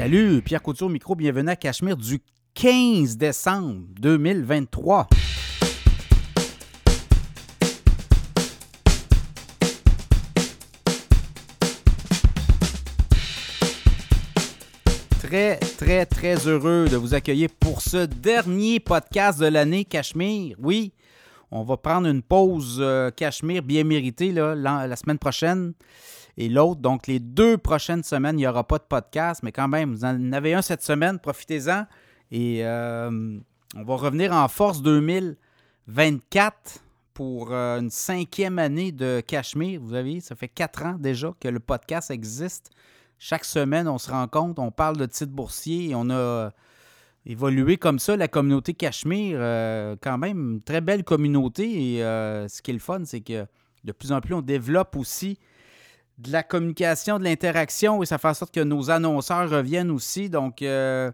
Salut, Pierre Couture micro, bienvenue à Cachemire du 15 décembre 2023. Très, très, très heureux de vous accueillir pour ce dernier podcast de l'année Cachemire. Oui, on va prendre une pause euh, Cachemire bien méritée la semaine prochaine et l'autre. Donc, les deux prochaines semaines, il n'y aura pas de podcast, mais quand même, vous en avez un cette semaine, profitez-en. Et euh, on va revenir en force 2024 pour euh, une cinquième année de Cachemire. Vous avez, ça fait quatre ans déjà que le podcast existe. Chaque semaine, on se rencontre, on parle de titres boursiers et on a évolué comme ça la communauté Cachemire. Euh, quand même, une très belle communauté. Et euh, ce qui est le fun, c'est que de plus en plus, on développe aussi de la communication, de l'interaction et ça fait en sorte que nos annonceurs reviennent aussi. Donc, euh,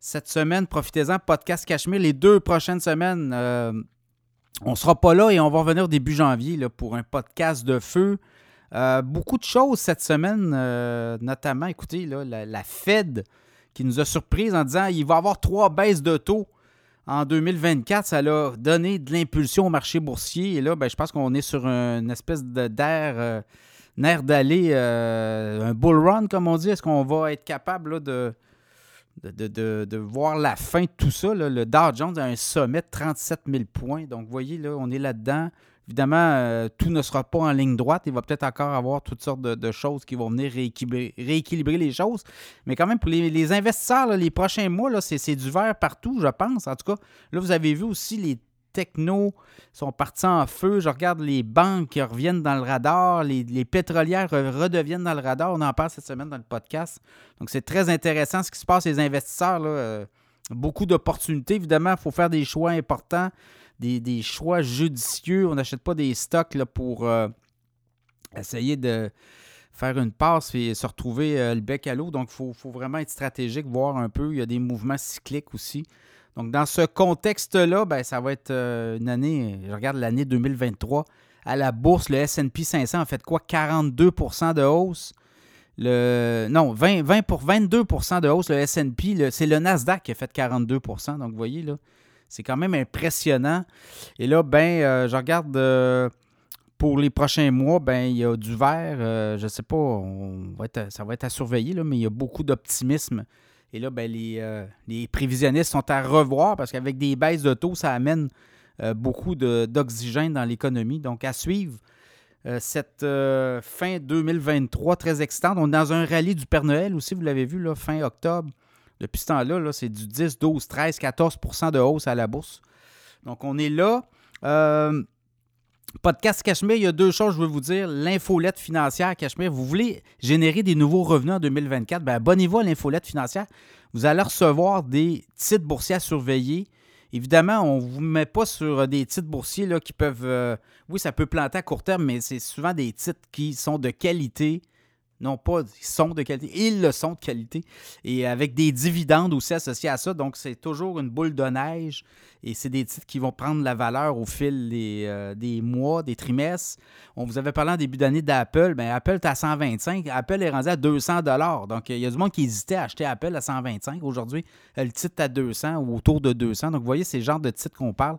cette semaine, profitez-en, podcast Cachemire. Les deux prochaines semaines, euh, on ne sera pas là et on va revenir début janvier là, pour un podcast de feu. Euh, beaucoup de choses cette semaine, notamment, écoutez, la, Fed qui nous a surpris en disant qu'il va y avoir trois baisses de taux en 2024. Ça a donné de l'impulsion au marché boursier. Et là, ben, je pense qu'on est sur une espèce d'air nerf d'aller, euh, un bull run, comme on dit. Est-ce qu'on va être capable de, voir la fin de tout ça? Le Dow Jones a un sommet de 37 000 points. Donc, vous voyez, là, on est là-dedans. Évidemment, euh, tout ne sera pas en ligne droite. Il va peut-être encore avoir toutes sortes de, choses qui vont venir rééquilibrer, les choses. Mais quand même, pour les, investisseurs, les prochains mois, c'est du vert partout, je pense. En tout cas, là, vous avez vu aussi les technos sont partis en feu. Je regarde les banques qui reviennent dans le radar, les, pétrolières re- redeviennent dans le radar. On en parle cette semaine dans le podcast. Donc, c'est très intéressant ce qui se passe, les investisseurs. Euh, beaucoup d'opportunités. Évidemment, il faut faire des choix importants, des, choix judicieux. On n'achète pas des stocks pour euh, essayer de faire une passe et se retrouver euh, le bec à l'eau. Donc, il faut vraiment être stratégique, voir un peu. Il y a des mouvements cycliques aussi. Donc, dans ce contexte-là, ben, ça va être euh, une année, je regarde l'année 2023, à la bourse, le S&P 500 a fait quoi? 42% de hausse. Le, non, 20, 20 pour 22% de hausse, le S&P, c'est le Nasdaq qui a fait 42% Donc, vous voyez, là, c'est quand même impressionnant. Et là, ben, euh, je regarde euh, pour les prochains mois, ben, il y a du vert. je ne sais pas, ça va être à surveiller, là, mais il y a beaucoup d'optimisme. Et là, ben, les, euh, les prévisionnistes sont à revoir parce qu'avec des baisses de taux, ça amène euh, beaucoup d'oxygène dans l'économie. Donc, à suivre euh, cette fin 2023 très excitante. On est dans un rallye du Père Noël aussi, vous l'avez vu, là, fin octobre. Depuis ce temps-là, là, c'est du 10, 12, 13, 14% de hausse à la bourse. Donc, on est là. Euh, Podcast Cachemire, il y a deux choses, je veux vous dire. L'infolette financière Cachemire, vous voulez générer des nouveaux revenus en 2024, ben abonnez-vous à l'infolette financière. Vous allez recevoir des titres boursiers à surveiller. Évidemment, on ne vous met pas sur des titres boursiers qui peuvent. euh, oui, ça peut planter à court terme, mais c'est souvent des titres qui sont de qualité. Non pas, ils sont de qualité, ils le sont de qualité. Et avec des dividendes aussi associés à ça. Donc, c'est toujours une boule de neige. Et c'est des titres qui vont prendre la valeur au fil des, euh, mois, des trimestres. On vous avait parlé en début d'année d'Apple. Bien, Apple est à 125. Apple est rendu à 200 Donc, il y a du monde qui hésitait à acheter Apple à 125. Aujourd'hui, le titre est à 200 ou autour de 200. Donc, vous voyez, c'est le genre de titre qu'on parle.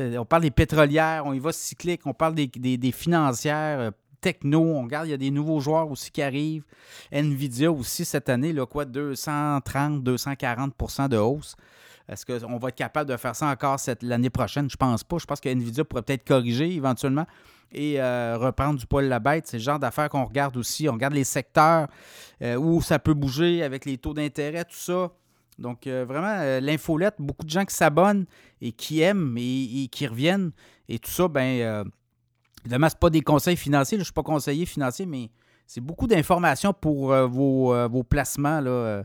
On parle des pétrolières, on y va cyclique, on parle des financières, euh, techno. On regarde, il y a des nouveaux joueurs aussi qui arrivent. Nvidia aussi cette année, quoi, 230, 240% de hausse. Est-ce qu'on va être capable de faire ça encore l'année prochaine? Je pense pas. Je pense que Nvidia pourrait peut-être corriger éventuellement et euh, reprendre du poil la bête. C'est le genre d'affaires qu'on regarde aussi. On regarde les secteurs euh, où ça peut bouger avec les taux d'intérêt, tout ça. Donc, euh, vraiment, euh, l'infolette, beaucoup de gens qui s'abonnent et qui aiment et, et qui reviennent. Et tout ça, ben, évidemment, ce pas des conseils financiers. là. je ne suis pas conseiller financier, mais c'est beaucoup d'informations pour euh, vos, euh, vos placements, là, euh,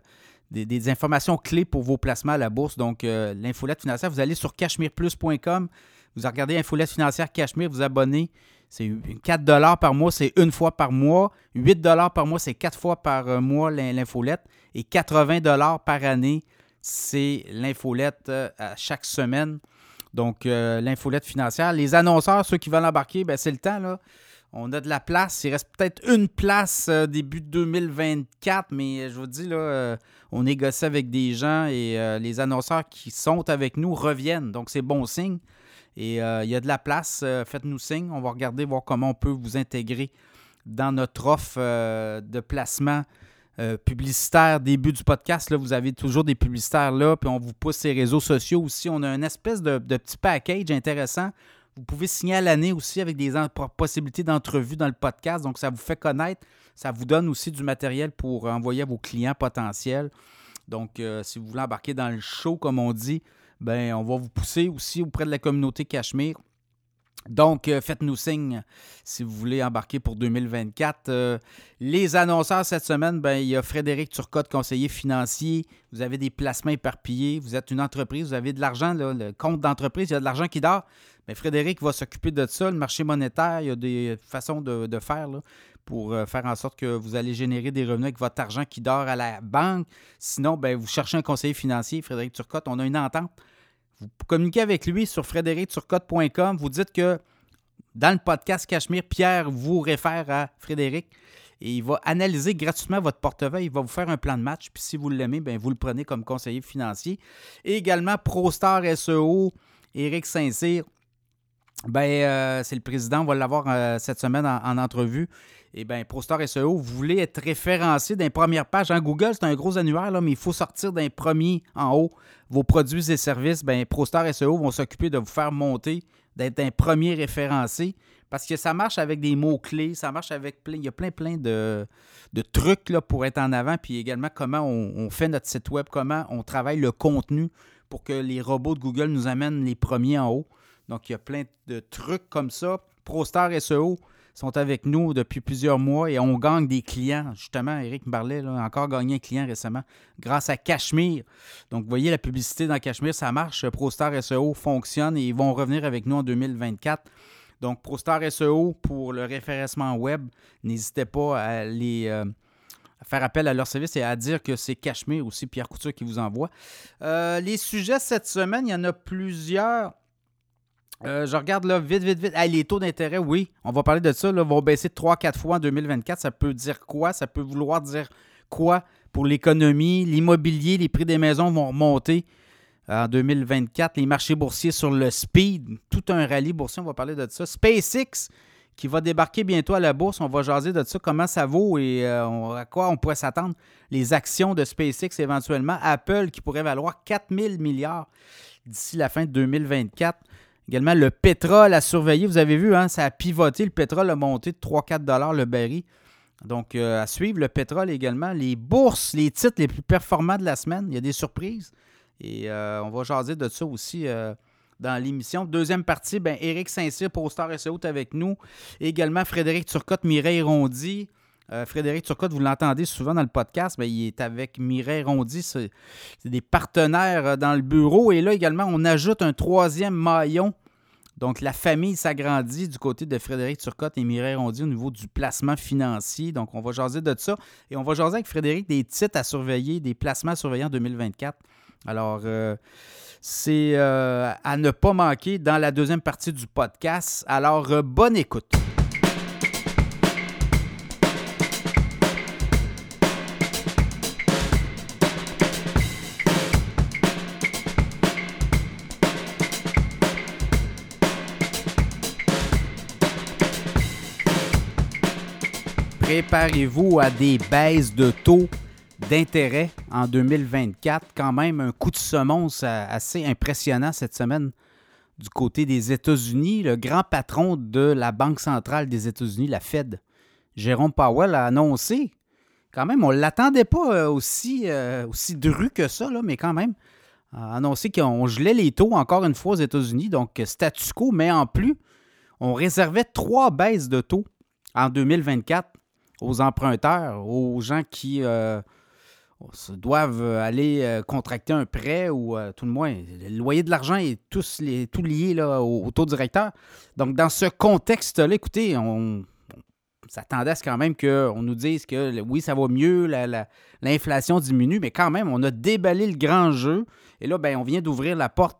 des, des informations clés pour vos placements à la bourse. Donc, l'infolette financière, vous allez sur cachemireplus.com, vous regardez Infolette financière Cachemire, vous abonnez. C'est 4 par mois, c'est une fois par mois. 8 par mois, c'est quatre fois par mois l'in- l'infolette. Et 80 par année, c'est l'infolette à chaque semaine. Donc, euh, l'infolette financière. Les annonceurs, ceux qui veulent embarquer, ben, c'est le temps. On a de la place. Il reste peut-être une place euh, début 2024, mais je vous dis, là, on négocie avec des gens et les annonceurs qui sont avec nous reviennent. Donc, c'est bon signe. Et il y a de la place. Faites-nous signe. On va regarder, voir comment on peut vous intégrer dans notre offre de placement euh, publicitaire début du podcast. Là, vous avez toujours des publicitaires là, puis on vous pousse ces réseaux sociaux aussi. On a une espèce de, petit package intéressant. Vous pouvez signer à l'année aussi avec des possibilités d'entrevue dans le podcast. Donc, ça vous fait connaître. Ça vous donne aussi du matériel pour envoyer à vos clients potentiels. Donc, euh, si vous voulez embarquer dans le show, comme on dit, ben, on va vous pousser aussi auprès de la communauté Cachemire donc, euh, faites-nous signe si vous voulez embarquer pour 2024. Euh, les annonceurs cette semaine, ben, il y a Frédéric Turcotte, conseiller financier. Vous avez des placements éparpillés. Vous êtes une entreprise, vous avez de l'argent, le compte d'entreprise, il y a de l'argent qui dort. Mais Frédéric va s'occuper de ça, le marché monétaire. Il y a des façons de, faire pour euh, faire en sorte que vous allez générer des revenus avec votre argent qui dort à la banque. Sinon, ben, vous cherchez un conseiller financier, Frédéric Turcotte. On a une entente vous communiquez avec lui sur frédéricturcotte.com. Vous dites que dans le podcast Cachemire, Pierre vous réfère à Frédéric et il va analyser gratuitement votre portefeuille. Il va vous faire un plan de match. Puis si vous l'aimez, bien, vous le prenez comme conseiller financier. Et également, ProStar SEO, Éric Saint-Cyr. Ben, euh, c'est le président, on va l'avoir euh, cette semaine en, entrevue. Et bien, ProStar SEO, vous voulez être référencé dans les premières pages. En Google, c'est un gros annuaire, mais il faut sortir d'un premier en haut vos produits et services, ben, ProStar SEO vont s'occuper de vous faire monter, d'être un premier référencé. Parce que ça marche avec des mots-clés, ça marche avec plein. Il y a plein, plein de, trucs là, pour être en avant. Puis également, comment on, fait notre site web, comment on travaille le contenu pour que les robots de Google nous amènent les premiers en haut. Donc, il y a plein de trucs comme ça. ProStar SEO, sont avec nous depuis plusieurs mois et on gagne des clients. Justement, Eric me parlait, a encore gagné un client récemment grâce à Cachemire. Donc, vous voyez, la publicité dans Cachemire, ça marche. ProStar SEO fonctionne et ils vont revenir avec nous en 2024. Donc, ProStar SEO pour le référencement web, n'hésitez pas à les. Euh, faire appel à leur service et à dire que c'est Cachemire aussi, Pierre Couture qui vous envoie. Euh, les sujets cette semaine, il y en a plusieurs. Euh, je regarde là, vite, vite, vite. les taux d'intérêt, oui, on va parler de ça. Là, vont baisser 3-4 fois en 2024. Ça peut dire quoi? Ça peut vouloir dire quoi pour l'économie? L'immobilier, les prix des maisons vont remonter en 2024. Les marchés boursiers sur le speed, tout un rallye boursier, on va parler de ça. SpaceX qui va débarquer bientôt à la bourse. On va jaser de ça, comment ça vaut et euh, à quoi on pourrait s'attendre. Les actions de SpaceX éventuellement. Apple qui pourrait valoir 4 000 milliards d'ici la fin de 2024. Également, le pétrole à surveiller. Vous avez vu, hein, ça a pivoté. Le pétrole a monté de 3-4 le baril. Donc, euh, à suivre, le pétrole également. Les bourses, les titres les plus performants de la semaine. Il y a des surprises. Et euh, on va jaser de ça aussi euh, dans l'émission. Deuxième partie, ben, Éric Saint-Cyr, Star SEO, est avec nous. également, Frédéric Turcotte, Mireille Rondy. Frédéric Turcotte, vous l'entendez souvent dans le podcast, mais il est avec Mireille Rondy. C'est des partenaires dans le bureau. Et là également, on ajoute un troisième maillon. Donc, la famille s'agrandit du côté de Frédéric Turcotte et Mireille Rondy au niveau du placement financier. Donc, on va jaser de ça. Et on va jaser avec Frédéric des titres à surveiller, des placements à surveiller en 2024. Alors, euh, c'est à ne pas manquer dans la deuxième partie du podcast. Alors, bonne écoute. Préparez-vous à des baisses de taux d'intérêt en 2024. Quand même, un coup de semonce assez impressionnant cette semaine du côté des États-Unis. Le grand patron de la Banque centrale des États-Unis, la Fed, Jérôme Powell, a annoncé, quand même, on ne l'attendait pas euh, aussi, euh, aussi dru que ça, mais quand même, a annoncé qu'on gelait les taux encore une fois aux États-Unis, donc statu quo, mais en plus, on réservait trois baisses de taux en 2024 aux emprunteurs, aux gens qui euh, doivent aller euh, contracter un prêt ou euh, tout le moins, le loyer de l'argent est tous les, tout lié là, au, taux directeur. Donc, dans ce contexte-là, écoutez, on, s'attendait à ce quand même qu'on nous dise que oui, ça va mieux, l'inflation diminue, mais quand même, on a déballé le grand jeu. Et là, ben, on vient d'ouvrir la porte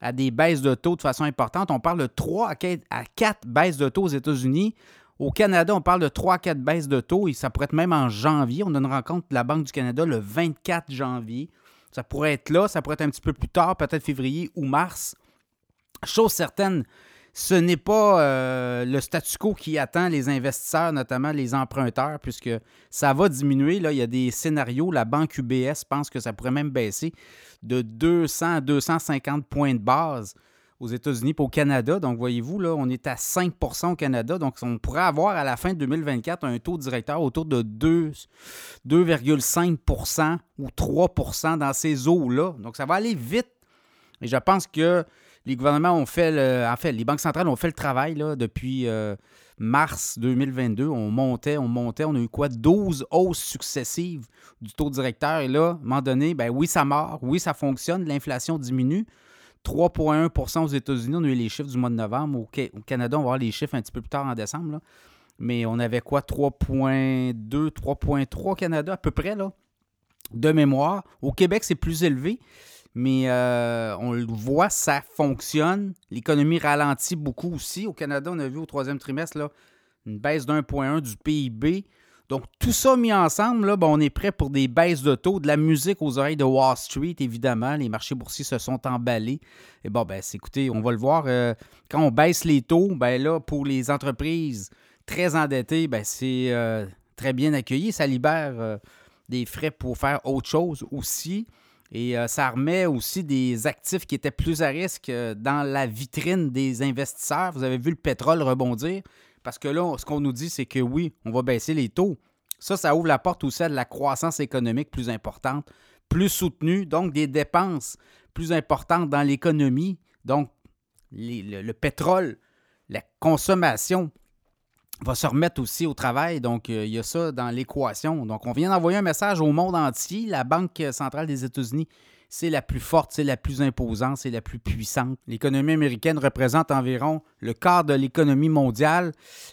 à des baisses de taux de façon importante. On parle de 3 à 4 baisses de taux aux États-Unis Au Canada, on parle de 3-4 baisses de taux et ça pourrait être même en janvier. On a une rencontre de la Banque du Canada le 24 janvier. Ça pourrait être là, ça pourrait être un petit peu plus tard, peut-être février ou mars. Chose certaine, ce n'est pas euh, le statu quo qui attend les investisseurs, notamment les emprunteurs, puisque ça va diminuer. Là, il y a des scénarios. La banque UBS pense que ça pourrait même baisser de 200 à 250 points de base aux États-Unis et au Canada. Donc, voyez-vous, là, on est à 5% au Canada. Donc, on pourrait avoir à la fin de 2024 un taux directeur autour de 2,5% ou 3% dans ces eaux-là. Donc, ça va aller vite. Et je pense que les gouvernements ont fait, le, en fait, les banques centrales ont fait le travail là, depuis euh, mars 2022. On montait, on montait. On a eu quoi? 12 hausses successives du taux directeur. Et là, à un moment donné, ben oui, ça mord. Oui, ça fonctionne. L'inflation diminue. 3,1% aux États-Unis. On a eu les chiffres du mois de novembre. Au, Canada, on va voir les chiffres un petit peu plus tard en décembre. Mais on avait quoi? 3,2, 3,3 au Canada, à peu près, là, de mémoire. Au Québec, c'est plus élevé. Mais euh, on le voit, ça fonctionne. L'économie ralentit beaucoup aussi. Au Canada, on a vu au troisième trimestre là, une baisse d'1,1 du PIB. Donc, tout ça mis ensemble, là, ben, on est prêt pour des baisses de taux, de la musique aux oreilles de Wall Street, évidemment. Les marchés boursiers se sont emballés. Et bon, ben, écoutez, on va le voir. Euh, quand on baisse les taux, ben là, pour les entreprises très endettées, ben, c'est euh, très bien accueilli. Ça libère euh, des frais pour faire autre chose aussi. Et ça remet aussi des actifs qui étaient plus à risque dans la vitrine des investisseurs. Vous avez vu le pétrole rebondir. Parce que là, ce qu'on nous dit, c'est que oui, on va baisser les taux. Ça, ça ouvre la porte aussi à de la croissance économique plus importante, plus soutenue, donc des dépenses plus importantes dans l'économie. Donc, le, pétrole, la consommation va se remettre aussi au travail. Donc, euh, il y a ça dans l'équation. Donc, on vient d'envoyer un message au monde entier. La Banque centrale des États-Unis c'est la plus forte, c'est la plus imposante, c'est la plus puissante. L'économie américaine représente environ le quart de l'économie mondiale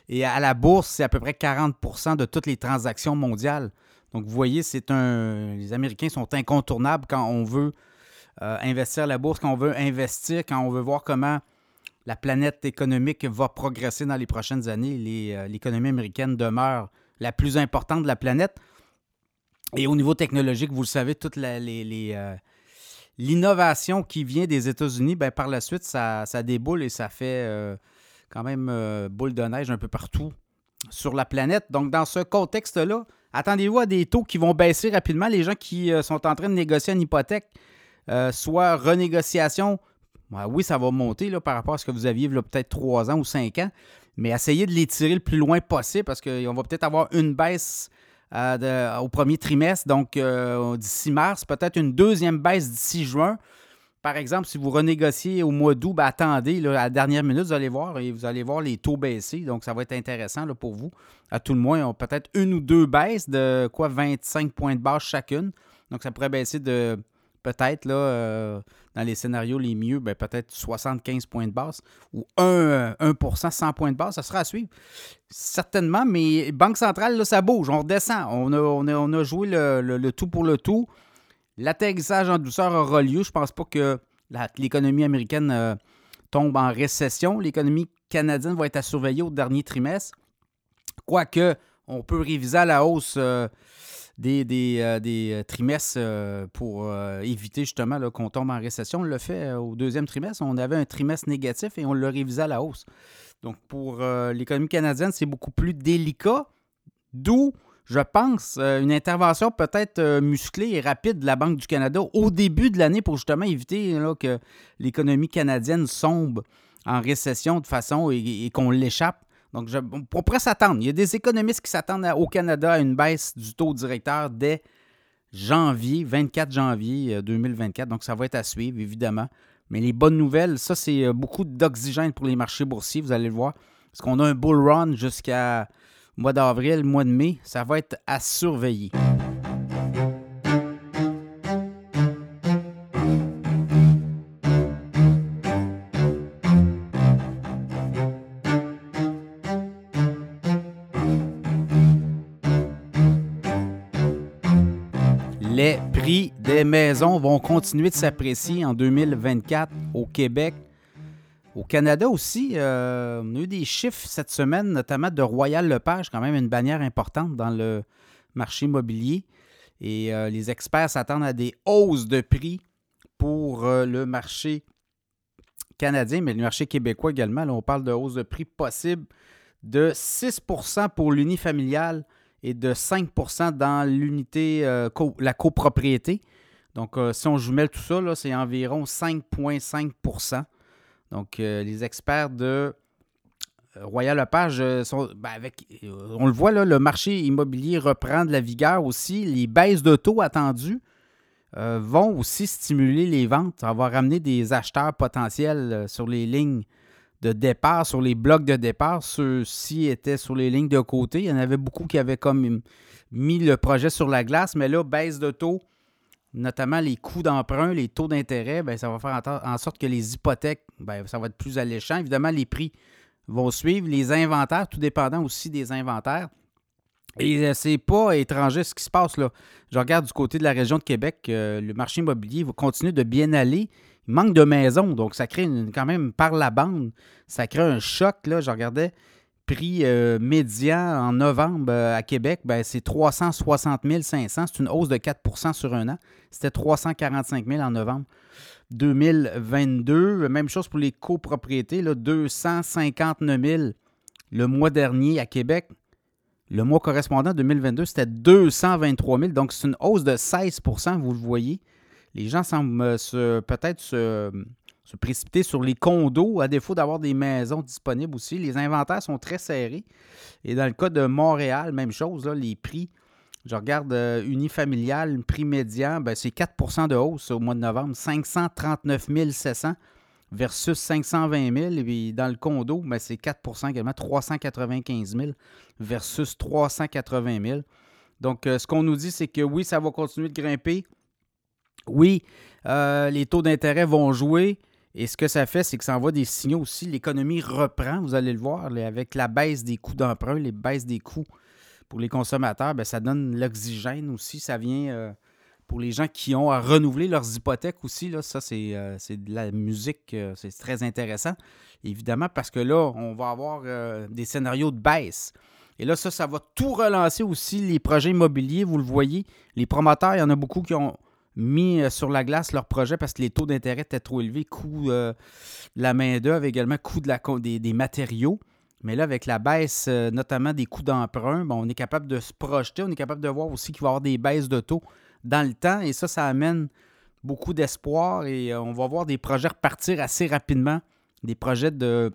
et à la bourse, c'est à peu près 40% de toutes les transactions mondiales. Donc, vous voyez, c'est un. Les Américains sont incontournables quand on veut euh, investir la bourse, quand on veut investir, quand on veut voir comment la planète économique va progresser dans les prochaines années. Euh, l'économie américaine demeure la plus importante de la planète. Et au niveau technologique, vous le savez, toutes les, euh, l'innovation qui vient des États-Unis, ben, par la suite, ça, déboule et ça fait euh, quand même euh, boule de neige un peu partout sur la planète. Donc, dans ce contexte-là, attendez-vous à des taux qui vont baisser rapidement. Les gens qui euh, sont en train de négocier une hypothèque, soit renégociation, ben oui, ça va monter là, par rapport à ce que vous aviez peut-être trois ans ou cinq ans, mais essayez de les tirer le plus loin possible parce qu'on va peut-être avoir une baisse euh, au premier trimestre, donc euh, d'ici mars, peut-être une deuxième baisse d'ici juin. Par exemple, si vous renégociez au mois d'août, ben, attendez, à la dernière minute, vous allez voir et vous allez voir les taux baisser. Donc, ça va être intéressant pour vous. À tout le moins, peut-être une ou deux baisses de quoi 25 points de base chacune. Donc, ça pourrait baisser de peut-être, là, euh, dans les scénarios les mieux, ben, peut-être 75 points de base ou 1, 1 100 points de base. Ça sera à suivre. Certainement, mais Banque centrale, là, ça bouge. On redescend. On a, on a, joué le, tout pour le tout. L'atterrissage en douceur aura lieu. Je ne pense pas que l'économie américaine euh, tombe en récession. L'économie canadienne va être à surveiller au dernier trimestre. Quoique, on peut réviser à la hausse. Euh, des, euh, euh, trimestres euh, pour éviter justement qu'on tombe en récession. On l'a fait au deuxième trimestre. On avait un trimestre négatif et on l'a révisé à la hausse. Donc pour l'économie canadienne, c'est beaucoup plus délicat. D'où, je pense, une intervention peut-être musclée et rapide de la Banque du Canada au début de l'année pour justement éviter que l'économie canadienne sombre en récession de façon et qu'on l'échappe donc, on pourrait s'attendre. Il y a des économistes qui s'attendent au Canada à une baisse du taux directeur dès janvier, 24 janvier 2024. Euh, Donc, ça va être à suivre, évidemment. Mais les bonnes nouvelles, ça, c'est euh, beaucoup d'oxygène pour les marchés boursiers, vous allez le voir. Parce qu'on a un bull run jusqu'à mois d'avril, mois de mai. Ça va être à surveiller. Vont continuer de s'apprécier en 2024 au Québec. Au Canada aussi, euh, on a eu des chiffres cette semaine, notamment de Royal Lepage, quand même une bannière importante dans le marché immobilier. Et euh, les experts s'attendent à des hausses de prix pour euh, le marché canadien, mais le marché québécois également. Là, on parle de hausse de prix possible de 6% pour l'unifamilial et de 5% dans l'unité, la copropriété. Donc, si on jumelle tout ça, c'est environ 5,5% donc, euh, les experts de euh, Royal Lepage euh. Ben, on le voit, là, le marché immobilier reprend de la vigueur aussi. Les baisses de taux attendues vont aussi stimuler les ventes. Ça va des acheteurs potentiels sur les lignes de départ, sur les blocs de départ. Ceux-ci étaient sur les lignes de côté. Il y en avait beaucoup qui avaient comme mis le projet sur la glace, mais là, baisse de taux notamment les coûts d'emprunt, les taux d'intérêt, ben, ça va faire en sorte que les hypothèques, ben, ça va être plus alléchant. Évidemment, les prix vont suivre, les inventaires, tout dépendant aussi des inventaires. Et euh, c'est pas étranger ce qui se passe là. Je regarde du côté de la région de Québec, euh, le marché immobilier va continuer de bien aller. Il manque de maisons, donc ça crée quand même par la bande, ça crée un choc. Là. Je regardais prix euh, médian en novembre euh, à Québec, ben, c'est 360 500. C'est une hausse de 4% sur un an. C'était 345 000 en novembre 2022. Même chose pour les copropriétés, là, 259 000 le mois dernier à Québec. Le mois correspondant 2022, c'était 223 000. Donc, c'est une hausse de 16% vous le voyez. Les gens semblent euh, peut-être se se précipiter sur les condos, à défaut d'avoir des maisons disponibles aussi. Les inventaires sont très serrés. Et dans le cas de Montréal, même chose, les prix, je regarde euh, unifamilial, prix médian, ben, c'est 4 de hausse au mois de novembre, 539 700 versus 520 000. Et puis dans le condo, ben, c'est 4 également, 395 000 versus 380 000. Donc, euh, ce qu'on nous dit, c'est que oui, ça va continuer de grimper. Oui, euh, les taux d'intérêt vont jouer. Et ce que ça fait, c'est que ça envoie des signaux aussi. L'économie reprend, vous allez le voir, avec la baisse des coûts d'emprunt, les baisses des coûts pour les consommateurs, bien, ça donne l'oxygène aussi. Ça vient euh, pour les gens qui ont à renouveler leurs hypothèques aussi. Là, ça, c'est, euh, de la musique, euh, c'est très intéressant. Évidemment, parce que là, on va avoir des scénarios de baisse. Et là, ça, ça va tout relancer aussi les projets immobiliers. Vous le voyez, les promoteurs, il y en a beaucoup qui ont mis euh, sur la glace leur projet parce que les taux d'intérêt étaient trop élevés, coût euh, de la main-d'œuvre, également coût des, matériaux. Mais là, avec la baisse, euh, notamment des coûts d'emprunt, on est capable de se projeter, on est capable de voir aussi qu'il va y avoir des baisses de taux dans le temps. Et ça, ça amène beaucoup d'espoir et on va voir des projets repartir assez rapidement. Des projets de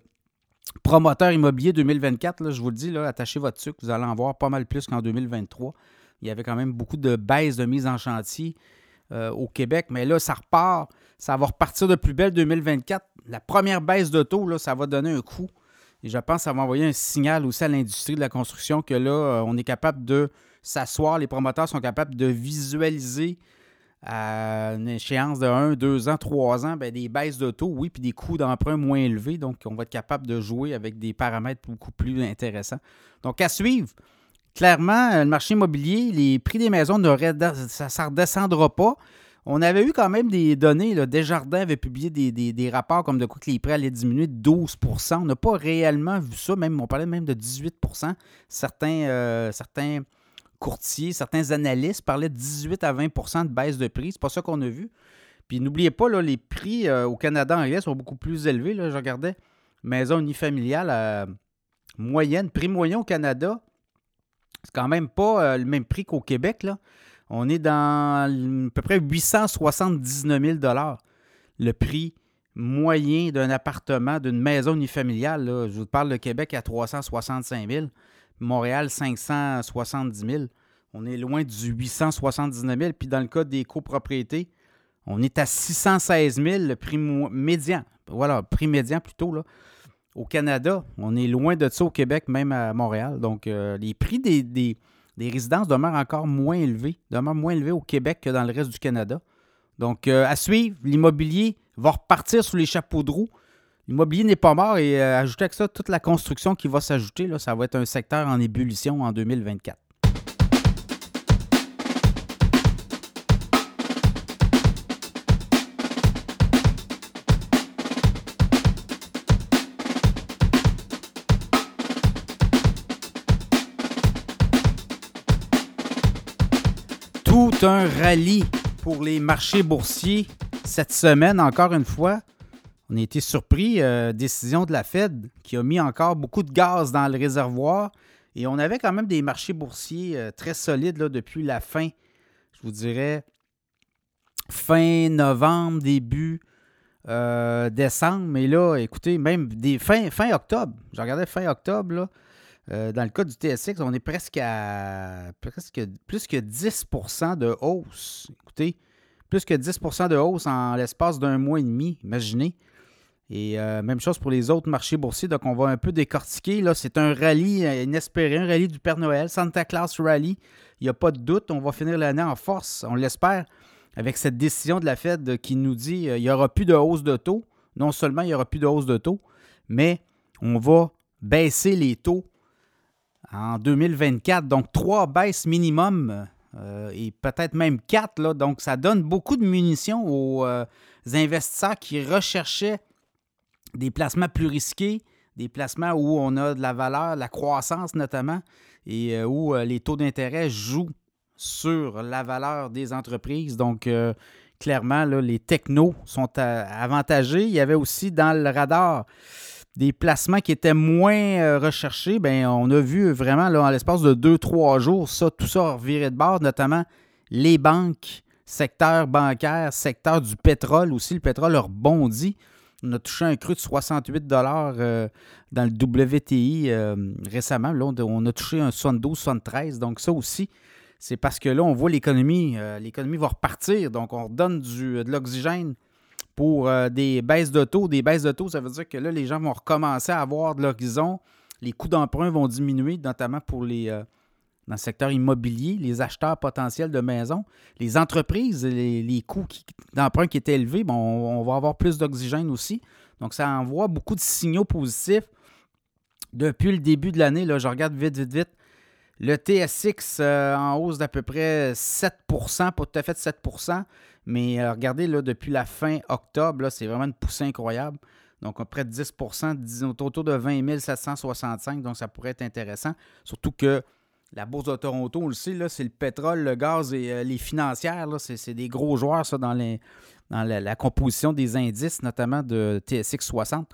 promoteurs immobiliers 2024. je vous le dis, là, attachez votre sucre, vous allez en voir pas mal plus qu'en 2023. Il y avait quand même beaucoup de baisses de mise en chantier. Euh, au Québec. Mais là, ça repart. Ça va repartir de plus belle 2024. La première baisse de taux, là, ça va donner un coup. Et je pense que ça va envoyer un signal aussi à l'industrie de la construction que là, euh, on est capable de s'asseoir, les promoteurs sont capables de visualiser à une échéance de 1, 2 ans, 3 ans, bien, des baisses de taux, oui, puis des coûts d'emprunt moins élevés. Donc, on va être capable de jouer avec des paramètres beaucoup plus intéressants. Donc, à suivre clairement, euh, le marché immobilier, les prix des maisons, ne ça ne redescendra pas. On avait eu quand même des données. Là, Desjardins avait publié des, rapports comme de quoi que les prix allaient diminuer de 12% On n'a pas réellement vu ça. Même, on parlait même de 18 certains, euh, certains courtiers, certains analystes parlaient de 18 à 20% de baisse de prix. C'est pas ça qu'on a vu. Puis n'oubliez pas, là, les prix euh, au Canada anglais sont beaucoup plus élevés. Là. Je regardais maison unifamiliale à moyenne, prix moyen au Canada, c'est quand même pas euh, le même prix qu'au Québec. Là. On est dans à peu près 879 000 le prix moyen d'un appartement, d'une maison unifamiliale. Là. Je vous parle de Québec à 365 000, Montréal 570 000. On est loin du 879 000. Puis dans le cas des copropriétés, on est à 616 000, le prix médian. Voilà, prix médian plutôt. Là au Canada. On est loin de ça au Québec, même à Montréal. Donc, euh, les prix des, résidences demeurent encore moins élevés, demeurent moins élevés au Québec que dans le reste du Canada. Donc, euh, à suivre, l'immobilier va repartir sous les chapeaux de roue. L'immobilier n'est pas mort et euh, ajouter à ça toute la construction qui va s'ajouter, ça va être un secteur en ébullition en 2024. Un rallye pour les marchés boursiers cette semaine, encore une fois. On a été surpris, euh, décision de la Fed qui a mis encore beaucoup de gaz dans le réservoir. Et on avait quand même des marchés boursiers euh, très solides là, depuis la fin, je vous dirais, fin novembre, début euh, décembre. Mais là, écoutez, même fin, fin octobre, je regardais fin octobre, là, euh, dans le cas du TSX, on est presque à presque plus que 10 de hausse. Écoutez, plus que 10% de hausse en l'espace d'un mois et demi, imaginez. Et euh, même chose pour les autres marchés boursiers. Donc, on va un peu décortiquer. Là, c'est un rallye inespéré, un rallye du Père Noël, Santa Claus Rally. Il n'y a pas de doute. On va finir l'année en force, on l'espère, avec cette décision de la Fed qui nous dit euh, il n'y aura plus de hausse de taux. Non seulement il n'y aura plus de hausse de taux, mais on va baisser les taux en 2024. Donc, trois baisses minimum euh, et peut-être même quatre. Là. Donc, ça donne beaucoup de munitions aux euh, investisseurs qui recherchaient des placements plus risqués, des placements où on a de la valeur, la croissance notamment, et euh, où les taux d'intérêt jouent sur la valeur des entreprises. Donc, clairement, les technos sont avantagés. Il y avait aussi dans le radar des placements qui étaient moins euh, recherchés, ben on a vu vraiment là, en l'espace de 2-3 jours, ça, tout ça reviré de bord, notamment les banques, secteur bancaire, secteur du pétrole aussi. Le pétrole a rebondi. On a touché un cru de 68 euh, dans le WTI euh, récemment. Là, on a touché un 72, 73. Donc, ça aussi, c'est parce que là, on voit l'économie. l'économie va repartir. Donc, on redonne du, de l'oxygène pour euh, des baisses de taux. Des baisses de taux, ça veut dire que là, les gens vont recommencer à avoir de l'horizon. Les coûts d'emprunt vont diminuer, notamment pour les, euh, dans le secteur immobilier, les acheteurs potentiels de maisons. Les entreprises, les, coûts d'emprunt qui étaient élevés, bon, on, va avoir plus d'oxygène aussi. Donc, ça envoie beaucoup de signaux positifs depuis le début de l'année. Je regarde vite, vite, vite. Le TSX euh, en hausse d'à peu près 7% pas tout à fait 7% mais euh, regardez, là, depuis la fin octobre, c'est vraiment une poussée incroyable. Donc, à près de 10 autour de 20 765. Donc, ça pourrait être intéressant. Surtout que la Bourse de Toronto, on le sait, c'est le pétrole, le gaz et euh, les financières. C'est des gros joueurs, ça, dans, les, dans la, composition des indices, notamment de TSX 60.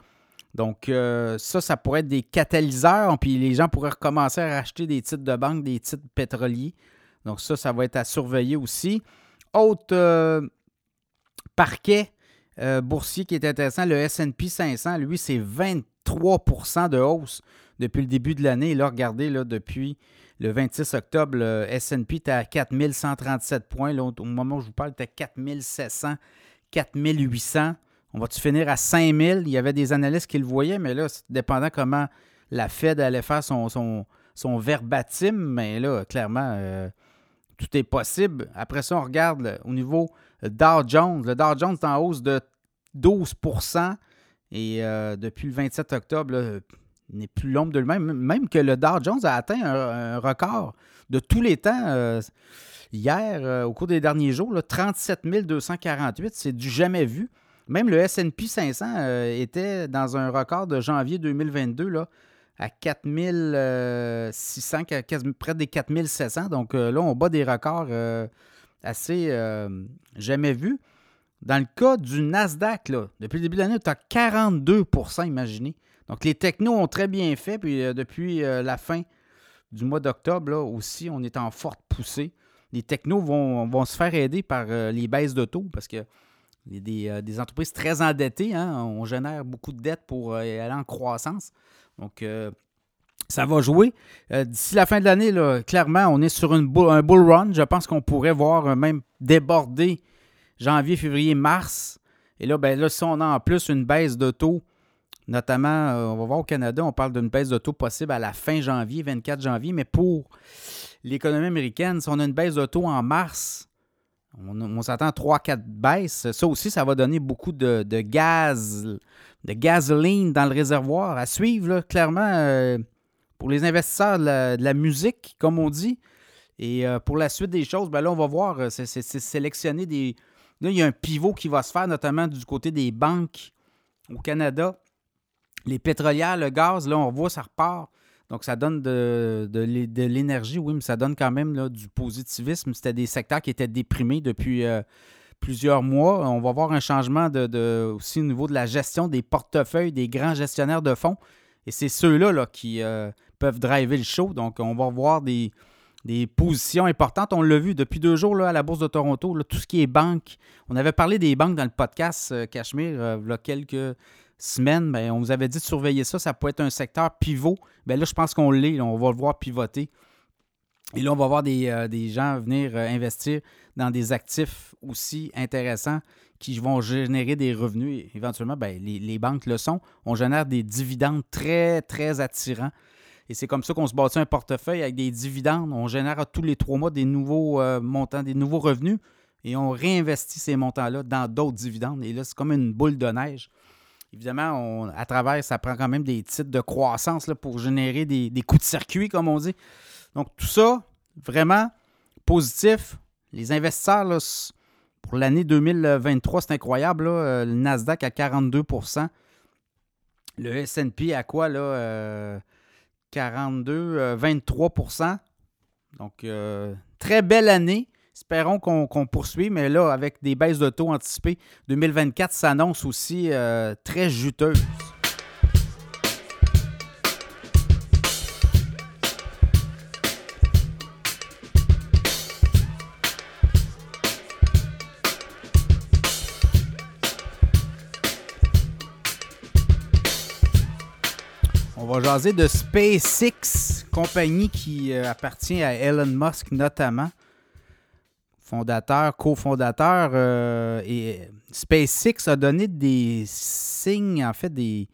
Donc, euh, ça, ça pourrait être des catalyseurs. Puis les gens pourraient recommencer à racheter des titres de banque, des titres pétroliers. Donc, ça, ça va être à surveiller aussi. Autre euh, parquet euh, boursier qui est intéressant, le SP 500, lui, c'est 23% de hausse depuis le début de l'année. Là, regardez, là, depuis le 26 octobre, le SP était à 4137 points. Au moment où je vous parle, était à 4700, 4800. On va-tu finir à 5000? Il y avait des analystes qui le voyaient, mais là, dépendant comment la Fed allait faire son, son, verbatim, mais là, clairement, euh, tout est possible. Après ça, on regarde au niveau Dow Jones. Le Dow Jones est en hausse de 12% et euh, depuis le 27 octobre, il n'est plus l'ombre de lui-même. Même que le Dow Jones a atteint un, record de tous les temps euh, hier, au cours des derniers jours, 37 248. C'est du jamais vu. Même le SP 500 était dans un record de janvier 2022 là, à 4600, près des 4700. Donc euh, là, on bat des records euh, assez euh, jamais vus. Dans le cas du Nasdaq, là, depuis le début de l'année, tu as 42% imaginez. Donc les technos ont très bien fait. Puis depuis la fin du mois d'octobre, aussi, on est en forte poussée. Les technos vont, vont se faire aider par les baisses de taux parce que des, des entreprises très endettées. Hein, on génère beaucoup de dettes pour aller en croissance. Donc, euh, ça va jouer. Euh, d'ici la fin de l'année, clairement, on est sur un bull run. Je pense qu'on pourrait voir euh, même déborder janvier, février, mars. Et là, ben là, si on a en plus une baisse de taux, notamment, on va voir au Canada, on parle d'une baisse de taux possible à la fin janvier, 24 janvier, mais pour l'économie américaine, si on a une baisse de taux en mars, on, s'attend à 3-4 baisses. Ça aussi, ça va donner beaucoup de, gaz, de gasoline dans le réservoir à suivre, clairement, euh, pour les investisseurs de la, musique, comme on dit. Et euh, pour la suite des choses, ben là, on va voir, euh, c'est sélectionner des. Là, il y a un pivot qui va se faire, notamment du côté des banques au Canada. Les pétrolières, le gaz, là, on voit, ça repart. Donc, ça donne de, l'énergie, oui, mais ça donne quand même du positivisme. C'était des secteurs qui étaient déprimés depuis euh, plusieurs mois. On va voir un changement de, aussi au niveau de la gestion des portefeuilles des grands gestionnaires de fonds. Et c'est ceux-là là, qui euh, peuvent driver le show. Donc, on va voir des, positions importantes. On l'a vu depuis deux jours à la Bourse de Toronto, tout ce qui est banque. On avait parlé des banques dans le podcast euh, Cachemire il y a quelques semaine, ben, on vous avait dit de surveiller ça. Ça peut être un secteur pivot. Ben là, je pense qu'on l'est. On va le voir pivoter. Et là, on va voir des, euh, gens venir euh, investir dans des actifs aussi intéressants qui vont générer des revenus. Éventuellement, ben, les, banques le sont. On génère des dividendes très, très attirants. Et c'est comme ça qu'on se bâtit un portefeuille avec des dividendes. On génère tous les trois mois des nouveaux euh, montants, des nouveaux revenus. Et on réinvestit ces montants-là dans d'autres dividendes. Et là, c'est comme une boule de neige. Évidemment, à travers, ça prend quand même des titres de croissance pour générer des, coups de circuit, comme on dit. Donc, tout ça, vraiment positif. Les investisseurs, pour l'année 2023, c'est incroyable. Euh, le Nasdaq à 42% Le SP à quoi, là? 42, 23% Donc, euh, très belle année. Espérons qu'on poursuit, mais là, avec des baisses de taux anticipées, 2024 s'annonce aussi euh, très juteuse. On va jaser de SpaceX, compagnie qui euh, appartient à Elon Musk notamment fondateur, cofondateur, euh, et SpaceX a donné des signes, en fait, des,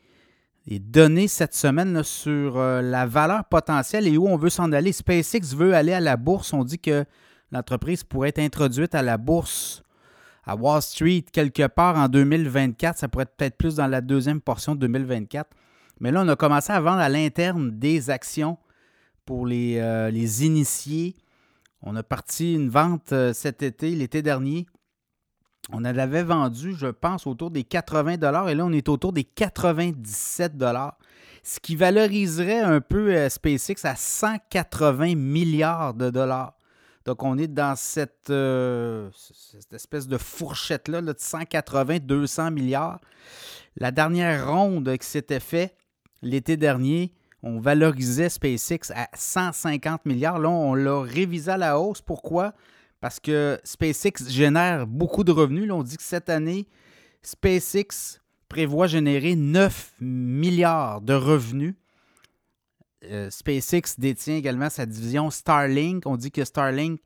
données cette semaine sur euh, la valeur potentielle et où on veut s'en aller. SpaceX veut aller à la bourse. On dit que l'entreprise pourrait être introduite à la bourse à Wall Street quelque part en 2024. Ça pourrait être peut-être plus dans la deuxième portion de 2024. Mais là, on a commencé à vendre à l'interne des actions pour les, euh, les initiés on a parti une vente euh, cet été, l'été dernier. On l'avait vendu, je pense, autour des 80 et là, on est autour des 97 ce qui valoriserait un peu euh, SpaceX à 180 milliards de dollars. Donc, on est dans cette, euh, espèce de fourchette-là de 180-200 milliards. La dernière ronde qui s'était faite l'été dernier, on valorisait SpaceX à 150 milliards. Là, on l'a révisé à la hausse. Pourquoi? Parce que SpaceX génère beaucoup de revenus. on dit que cette année, SpaceX prévoit générer 9 milliards de revenus. Euh, SpaceX détient également sa division Starlink. On dit que Starlink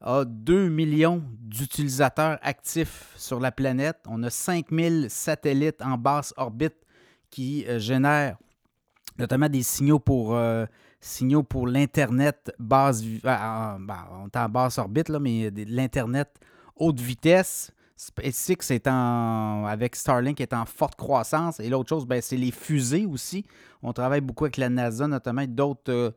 a 2 millions d'utilisateurs actifs sur la planète. On a 5000 satellites en basse orbite qui euh, génèrent notamment des signaux pour, euh, signaux pour l'Internet basse. Euh, ben, on est en basse orbite, là, mais l'Internet haute vitesse. SpaceX est en, avec Starlink est en forte croissance. Et l'autre chose, ben, c'est les fusées aussi. On travaille beaucoup avec la NASA, notamment d'autres. Euh,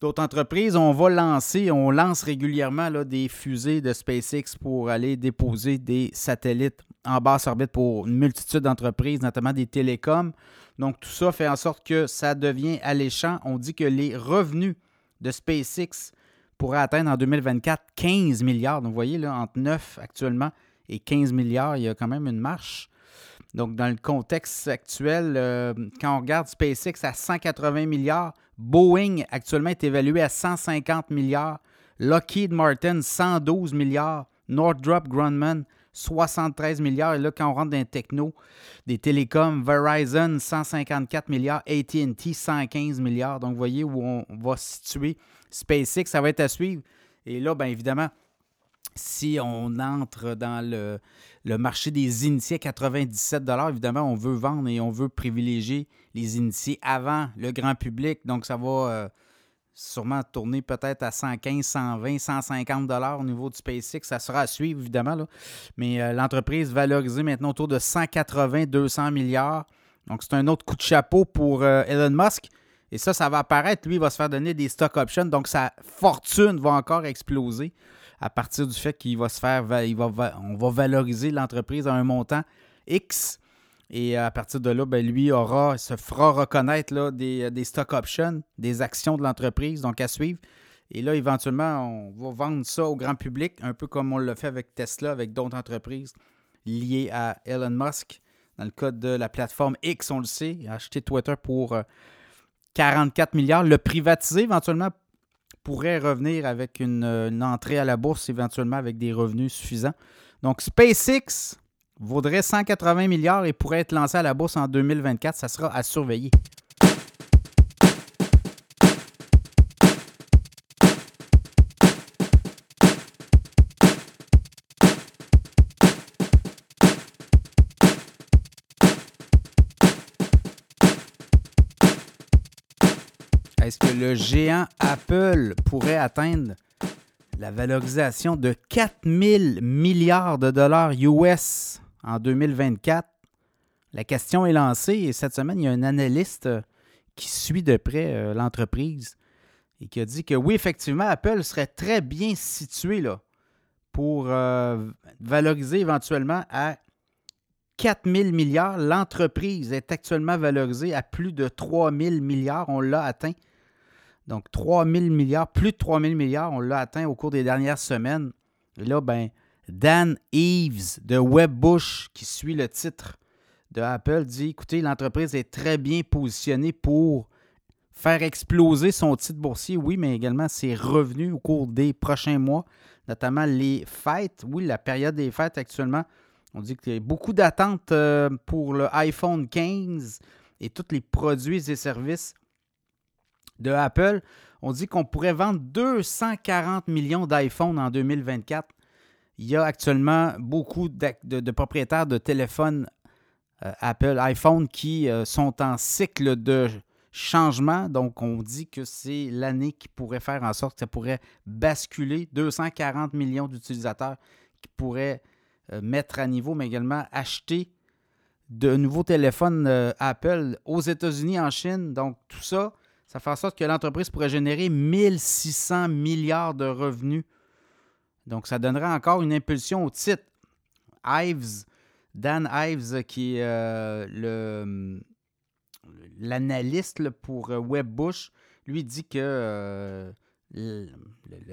d'autres entreprises, on va lancer, on lance régulièrement là, des fusées de SpaceX pour aller déposer des satellites en basse orbite pour une multitude d'entreprises, notamment des télécoms. Donc, tout ça fait en sorte que ça devient alléchant. On dit que les revenus de SpaceX pourraient atteindre en 2024 15 milliards. Donc, vous voyez, là, entre 9 actuellement et 15 milliards, il y a quand même une marche. Donc, dans le contexte actuel, euh, quand on regarde SpaceX à 180 milliards, Boeing actuellement est évalué à 150 milliards, Lockheed Martin 112 milliards, Northrop Grumman 73 milliards. Et là, quand on rentre dans les techno, des télécoms, Verizon, 154 milliards, ATT, 115 milliards. Donc, vous voyez où on va situer SpaceX. Ça va être à suivre. Et là, bien évidemment, si on entre dans le, marché des initiés à 97 évidemment, on veut vendre et on veut privilégier les initiés avant le grand public. Donc, ça va. Euh, sûrement tourner peut-être à 115, 120, 150 dollars au niveau du SpaceX. Ça sera à suivre, évidemment. Mais euh, l'entreprise valorisée maintenant autour de 180, 200 milliards. Donc, c'est un autre coup de chapeau pour euh, Elon Musk. Et ça, ça va apparaître. Lui, il va se faire donner des stock options. Donc, sa fortune va encore exploser à partir du fait qu'il va se faire. On va valoriser l'entreprise à un montant X. Et à partir de là, ben, lui aura, se fera reconnaître là, des, des stock options, des actions de l'entreprise, donc à suivre. Et là, éventuellement, on va vendre ça au grand public, un peu comme on l'a fait avec Tesla, avec d'autres entreprises liées à Elon Musk. Dans le cas de la plateforme X, on le sait, il a acheté Twitter pour 44 euh, milliards. Le privatiser éventuellement pourrait revenir avec une, une, entrée à la bourse, éventuellement avec des revenus suffisants. Donc SpaceX vaudrait 180 milliards et pourrait être lancé à la bourse en 2024. Ça sera à surveiller. Est-ce que le géant Apple pourrait atteindre la valorisation de 4 000 milliards de dollars US en 2024? La question est lancée et cette semaine, il y a un analyste qui suit de près euh, l'entreprise et qui a dit que oui, effectivement, Apple serait très bien situé là, pour euh, valoriser éventuellement à 4 000 milliards. L'entreprise est actuellement valorisée à plus de 3 000 milliards. On l'a atteint donc, 3 000 milliards, plus de 3 000 milliards, on l'a atteint au cours des dernières semaines. Et là, ben, Dan Eves de Webbush, qui suit le titre de Apple, dit écoutez, l'entreprise est très bien positionnée pour faire exploser son titre boursier, oui, mais également ses revenus au cours des prochains mois, notamment les fêtes. Oui, la période des fêtes actuellement, on dit qu'il y a beaucoup d'attentes euh, pour le iPhone 15 et tous les produits et services de Apple, on dit qu'on pourrait vendre 240 millions d'iPhone en 2024. Il y a actuellement beaucoup de, propriétaires de téléphones euh, Apple, iPhone qui euh, sont en cycle de changement. Donc, on dit que c'est l'année qui pourrait faire en sorte que ça pourrait basculer 240 millions d'utilisateurs qui pourraient euh, mettre à niveau, mais également acheter de nouveaux téléphones Apple aux États-Unis, en Chine. Donc, tout ça, ça fait en sorte que l'entreprise pourrait générer 1600 milliards de revenus. Donc, ça donnerait encore une impulsion au titre. Ives, Dan Ives, qui est euh, l'analyste pour euh, Webbush, lui dit que euh, le,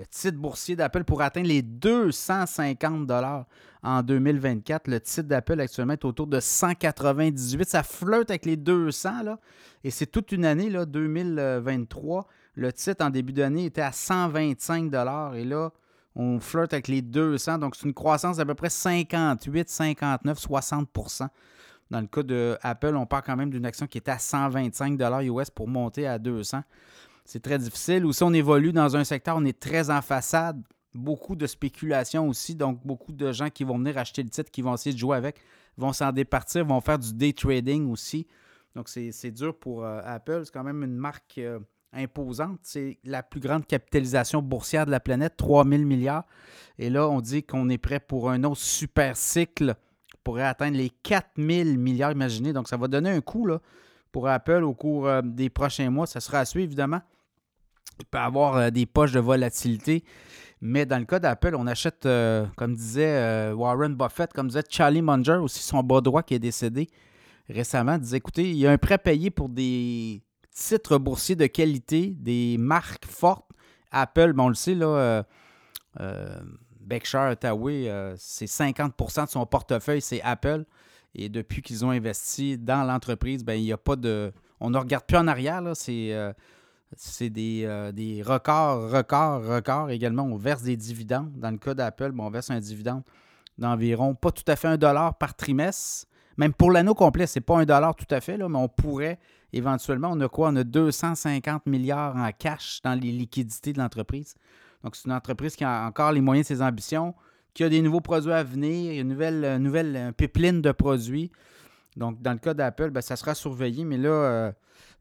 titre boursier d'Apple pourrait atteindre les 250 dollars en 2024. Le titre d'Apple actuellement est autour de 198. Ça flirte avec les 200. Là. Et c'est toute une année, là, 2023. Le titre en début d'année était à 125 Et là, on flirte avec les 200. Donc, c'est une croissance d'à peu près 58, 59, 60% Dans le cas de Apple, on parle quand même d'une action qui était à 125 US pour monter à 200 c'est très difficile. Aussi, on évolue dans un secteur, on est très en façade. Beaucoup de spéculation aussi, donc beaucoup de gens qui vont venir acheter le titre, qui vont essayer de jouer avec, vont s'en départir, vont faire du day trading aussi. Donc, c'est dur pour euh, Apple. C'est quand même une marque euh, imposante. C'est la plus grande capitalisation boursière de la planète, 3 000 milliards. Et là, on dit qu'on est prêt pour un autre super cycle pourrait atteindre les 4 000 milliards, imaginez. Donc, ça va donner un coup là, pour Apple au cours euh, des prochains mois. Ça sera à suivre, évidemment. Il peut avoir euh, des poches de volatilité. Mais dans le cas d'Apple, on achète, euh, comme disait Warren Buffett, comme disait Charlie Munger, aussi son bas droit qui est décédé récemment, disait écoutez, il y a un prêt payé pour des titres boursiers de qualité, des marques fortes. Apple, bon, on le sait, là, Berkshire Hathaway, c'est 50% de son portefeuille, c'est Apple. Et depuis qu'ils ont investi dans l'entreprise, ben, il n'y a pas de. On ne regarde plus en arrière. C'est c'est euh, des, records, records, records. Également, on verse des dividendes. Dans le cas d'Apple, on verse un dividende d'environ pas tout à fait un dollar par trimestre. Même pour l'anneau complet, c'est pas un dollar tout à fait, là, mais on pourrait éventuellement, on a quoi? On a 250 milliards en cash dans les liquidités de l'entreprise. Donc, c'est une entreprise qui a encore les moyens de ses ambitions, qui a des nouveaux produits à venir, une nouvelle, nouvelle pipeline de produits. Donc, dans le cas d'Apple, ben, ça sera surveillé, mais là, euh,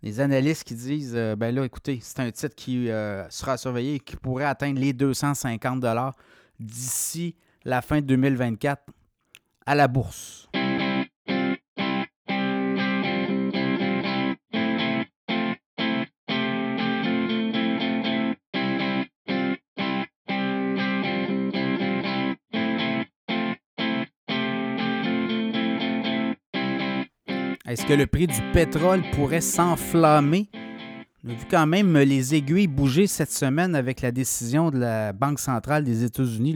les analystes qui disent euh, ben là, écoutez, c'est un titre qui euh, sera surveillé et qui pourrait atteindre les 250 d'ici la fin de 2024 à la bourse. Est-ce que le prix du pétrole pourrait s'enflammer? On a vu quand même les aiguilles bouger cette semaine avec la décision de la Banque centrale des États-Unis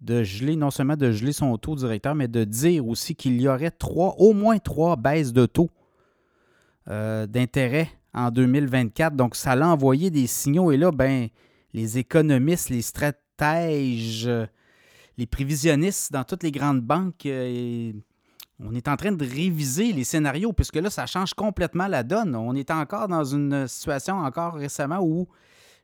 de geler, non seulement de geler son taux directeur, mais de dire aussi qu'il y aurait trois, au moins trois baisses de taux euh, d'intérêt en 2024. Donc, ça l'a envoyé des signaux. Et là, ben, les économistes, les stratèges, les prévisionnistes dans toutes les grandes banques, euh, on est en train de réviser les scénarios, puisque là, ça change complètement la donne. On est encore dans une situation encore récemment où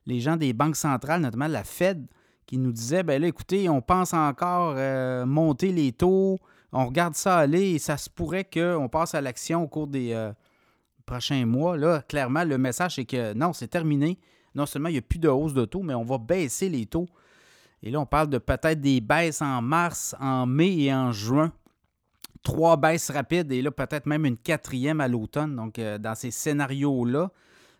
les gens des banques centrales, notamment la Fed, qui nous disaient, ben là, écoutez, on pense encore euh, monter les taux, on regarde ça aller et ça se pourrait qu'on passe à l'action au cours des euh, prochains mois. Là, clairement, le message, c'est que non, c'est terminé. Non seulement il n'y a plus de hausse de taux, mais on va baisser les taux. Et là, on parle de peut-être des baisses en mars, en mai et en juin trois baisses rapides et là, peut-être même une quatrième à l'automne. Donc, euh, dans ces scénarios-là,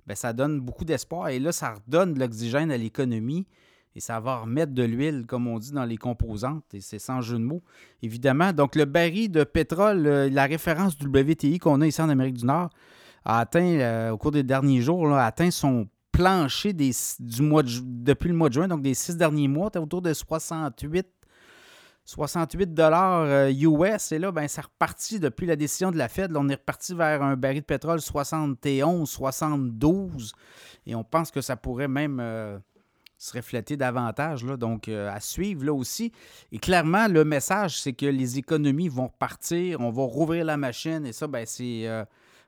ben, ça donne beaucoup d'espoir et là, ça redonne de l'oxygène à l'économie et ça va remettre de l'huile, comme on dit, dans les composantes et c'est sans jeu de mots, évidemment. Donc, le baril de pétrole, euh, la référence du WTI qu'on a ici en Amérique du Nord, a atteint, euh, au cours des derniers jours, a atteint son plancher des, du mois depuis le mois de juin, donc des six derniers mois, autour de 68 68 dollars US. Euh, et là, ben, c'est reparti depuis la décision de la Fed. On est reparti vers un baril de pétrole 71, 72. Et on pense que ça pourrait même euh, se refléter davantage. Là, donc, euh, à suivre là aussi. Et clairement, le message, c'est que les économies vont repartir. On va rouvrir la machine. Et ça, ben, c'est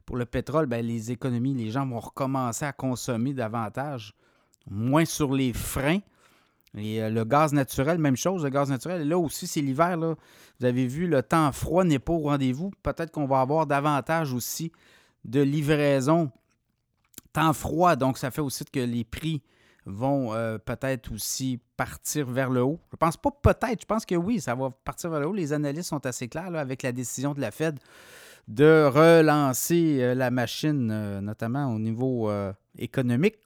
pour le pétrole, ben, les économies, les gens vont recommencer à consommer davantage. Moins sur les freins. Et euh, le gaz naturel, même chose, le gaz naturel. Là aussi, c'est l'hiver. Vous avez vu, le temps froid n'est pas au rendez-vous. Peut-être qu'on va avoir davantage aussi de livraison. Temps froid, donc ça fait aussi que les prix vont euh, peut-être aussi partir vers le haut. Je pense pas peut-être, je pense que oui, ça va partir vers le haut. Les analystes sont assez clairs avec la décision de la Fed de relancer euh, la machine, notamment au niveau économique.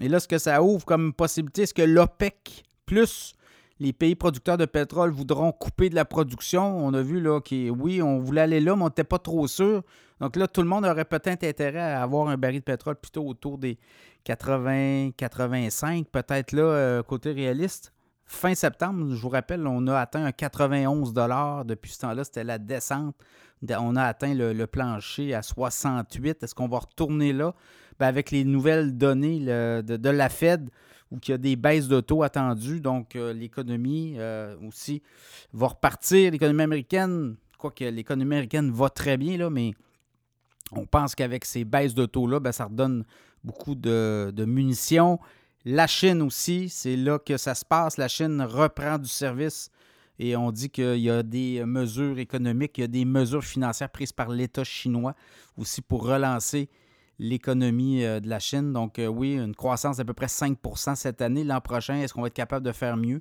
Et là, ce que ça ouvre comme possibilité, c'est que l'OPEC plus les pays producteurs de pétrole voudront couper de la production. On a vu là que oui, on voulait aller là, mais on n'était pas trop sûr. Donc là, tout le monde aurait peut-être intérêt à avoir un baril de pétrole plutôt autour des 80, 85, peut-être là, euh, côté réaliste. Fin septembre, je vous rappelle, on a atteint un 91 Depuis ce temps-là, c'était la descente. On a atteint le plancher à 68. Est-ce qu'on va retourner là? Ben, avec les nouvelles données de, la Fed, où il y a des baisses de taux attendues, donc euh, l'économie euh, aussi va repartir. L'économie américaine, quoique l'économie américaine va très bien, là, mais on pense qu'avec ces baisses de taux-là, ben, ça redonne beaucoup de, de munitions. La Chine aussi, c'est là que ça se passe. La Chine reprend du service et on dit qu'il y a des mesures économiques, il y a des mesures financières prises par l'État chinois aussi pour relancer l'économie euh, de la Chine. Donc euh, oui, une croissance d'à peu près 5% cette année. L'an prochain, est-ce qu'on va être capable de faire mieux?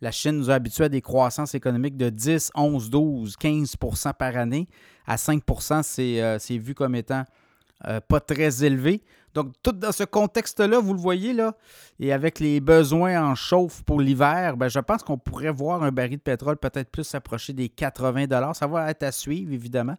La Chine nous a habitués à des croissances économiques de 10, 11, 12, 15% par année. À 5% euh, c'est vu comme étant pas très élevé. Donc, tout dans ce contexte-là, vous le voyez, là, et avec les besoins en chauffe pour l'hiver, ben, je pense qu'on pourrait voir un baril de pétrole peut-être plus s'approcher des 80 Ça va être à suivre, évidemment.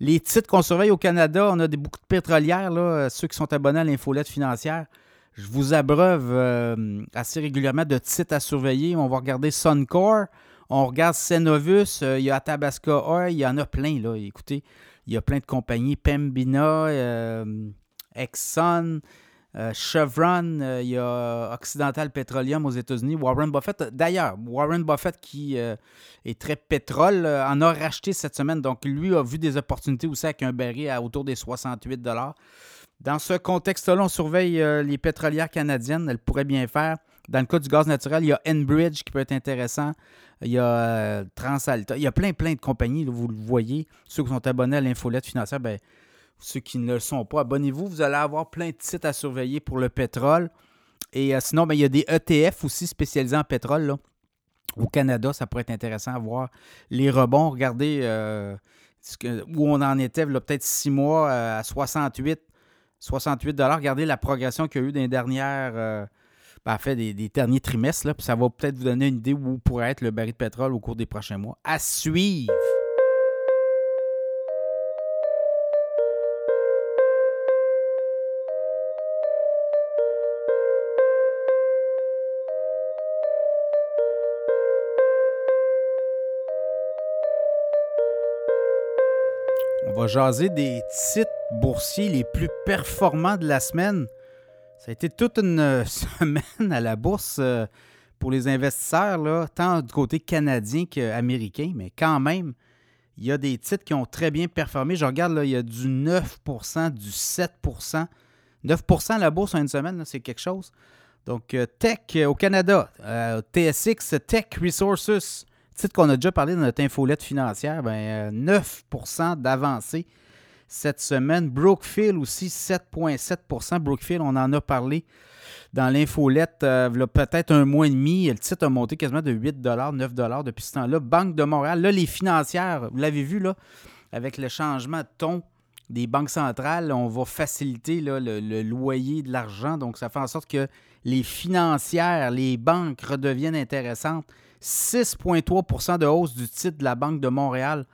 Les titres qu'on surveille au Canada, on a des, beaucoup de pétrolières, là, ceux qui sont abonnés à l'infolette financière. Je vous abreuve euh, assez régulièrement de titres à surveiller. On va regarder Suncor, on regarde Cenovus, euh, il y a Tabasco Oil, il y en a plein, là. Écoutez, il y a plein de compagnies, Pembina, euh, Exxon, euh, Chevron, euh, il y a Occidental Petroleum aux États-Unis, Warren Buffett. D'ailleurs, Warren Buffett, qui euh, est très pétrole, en a racheté cette semaine. Donc, lui a vu des opportunités aussi avec un baril à autour des 68 Dans ce contexte-là, on surveille les pétrolières canadiennes. Elles pourraient bien faire. Dans le cas du gaz naturel, il y a Enbridge qui peut être intéressant. Il y a Transalta. Il y a plein, plein de compagnies, vous le voyez. Ceux qui sont abonnés à l'infolette financière, ben, ceux qui ne le sont pas, abonnez-vous. Vous allez avoir plein de sites à surveiller pour le pétrole. Et euh, sinon, ben, il y a des ETF aussi spécialisés en pétrole. Au Canada, ça pourrait être intéressant à voir les rebonds. Regardez euh, où on en était, peut-être six mois euh, à 68, 68 Regardez la progression qu'il y a eu dans les dernières. Ben, fait, des, derniers trimestres, là, puis ça va peut-être vous donner une idée où pourrait être le baril de pétrole au cours des prochains mois. À suivre! On va jaser des titres boursiers les plus performants de la semaine. Ça a été toute une semaine à la bourse euh, pour les investisseurs, tant du côté canadien qu'américain, mais quand même, il y a des titres qui ont très bien performé. Je regarde, là, il y a du 9% du 7% 9% à la bourse en une semaine, c'est quelque chose. Donc, euh, Tech euh, au Canada, TSX Tech Resources, titre qu'on a déjà parlé dans notre infolette financière, ben, 9% d'avancée cette semaine. Brookfield aussi, 7,7% Brookfield, on en a parlé dans l'infolette euh, peut-être un mois et demi. Le titre a monté quasiment de 8 9 depuis ce temps-là. Banque de Montréal, là, les financières, vous l'avez vu, là, avec le changement de ton des banques centrales, on va faciliter le, loyer de l'argent. Donc, ça fait en sorte que les financières, les banques redeviennent intéressantes. 6,3% de hausse du titre de la Banque de Montréal.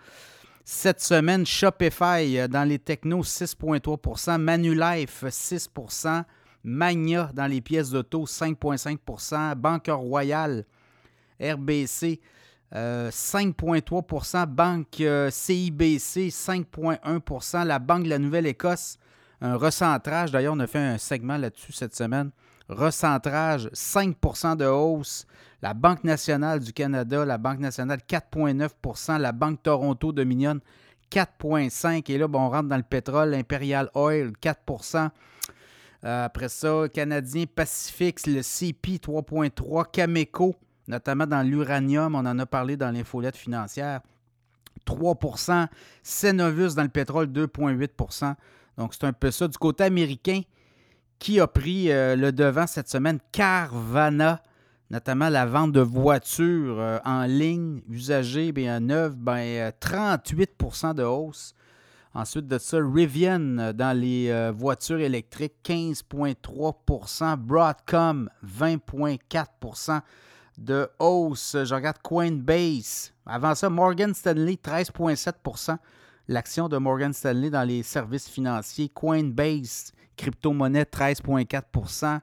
Cette semaine, Shopify euh, dans les technos, 6,3% Manulife, 6% Magna dans les pièces d'auto, 5,5% Banque Royale, RBC, 5,3% euh, Banque euh, CIBC, 5,1% La Banque de la Nouvelle-Écosse, un recentrage. D'ailleurs, on a fait un segment là-dessus cette semaine. Recentrage, 5% de hausse. La Banque nationale du Canada, la Banque nationale, 4,9% La Banque Toronto Dominion, 4,5% Et là, on rentre dans le pétrole, Imperial Oil, 4% euh, après ça, Canadien Pacifique, le CP 3.3, Cameco, notamment dans l'uranium, on en a parlé dans l'infolette financière, 3% Cenovus dans le pétrole, 2,8% Donc, c'est un peu ça. Du côté américain, qui a pris euh, le devant cette semaine? Carvana, notamment la vente de voitures euh, en ligne, usagées, bien neuves, ben, 38% de hausse. Ensuite de ça, Rivian euh, dans les voitures électriques, 15,3% Broadcom, 20,4% de hausse. Je regarde Coinbase. Avant ça, Morgan Stanley, 13,7% L'action de Morgan Stanley dans les services financiers. Coinbase, crypto-monnaie, 13,4%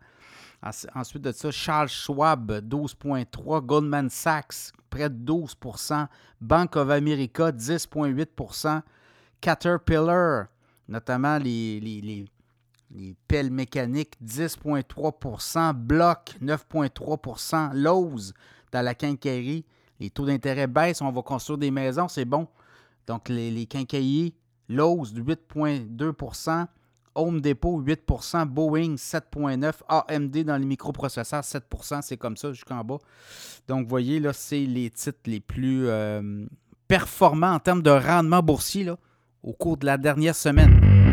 Ensuite de ça, Charles Schwab, 12,3 Goldman Sachs, près de 12% Bank of America, 10,8% Caterpillar, notamment les, les, pelles mécaniques, 10,3% Block, 9,3% Lowe's, dans la quincaillerie, les taux d'intérêt baissent, on va construire des maisons, c'est bon. Donc, les, les quincailleries, Lowe's, 8,2 Home Depot, 8% Boeing, 7,9 AMD dans les microprocesseurs, 7% c'est comme ça jusqu'en bas. Donc, vous voyez, là, c'est les titres les plus euh, performants en termes de rendement boursier. Au cours de la dernière semaine.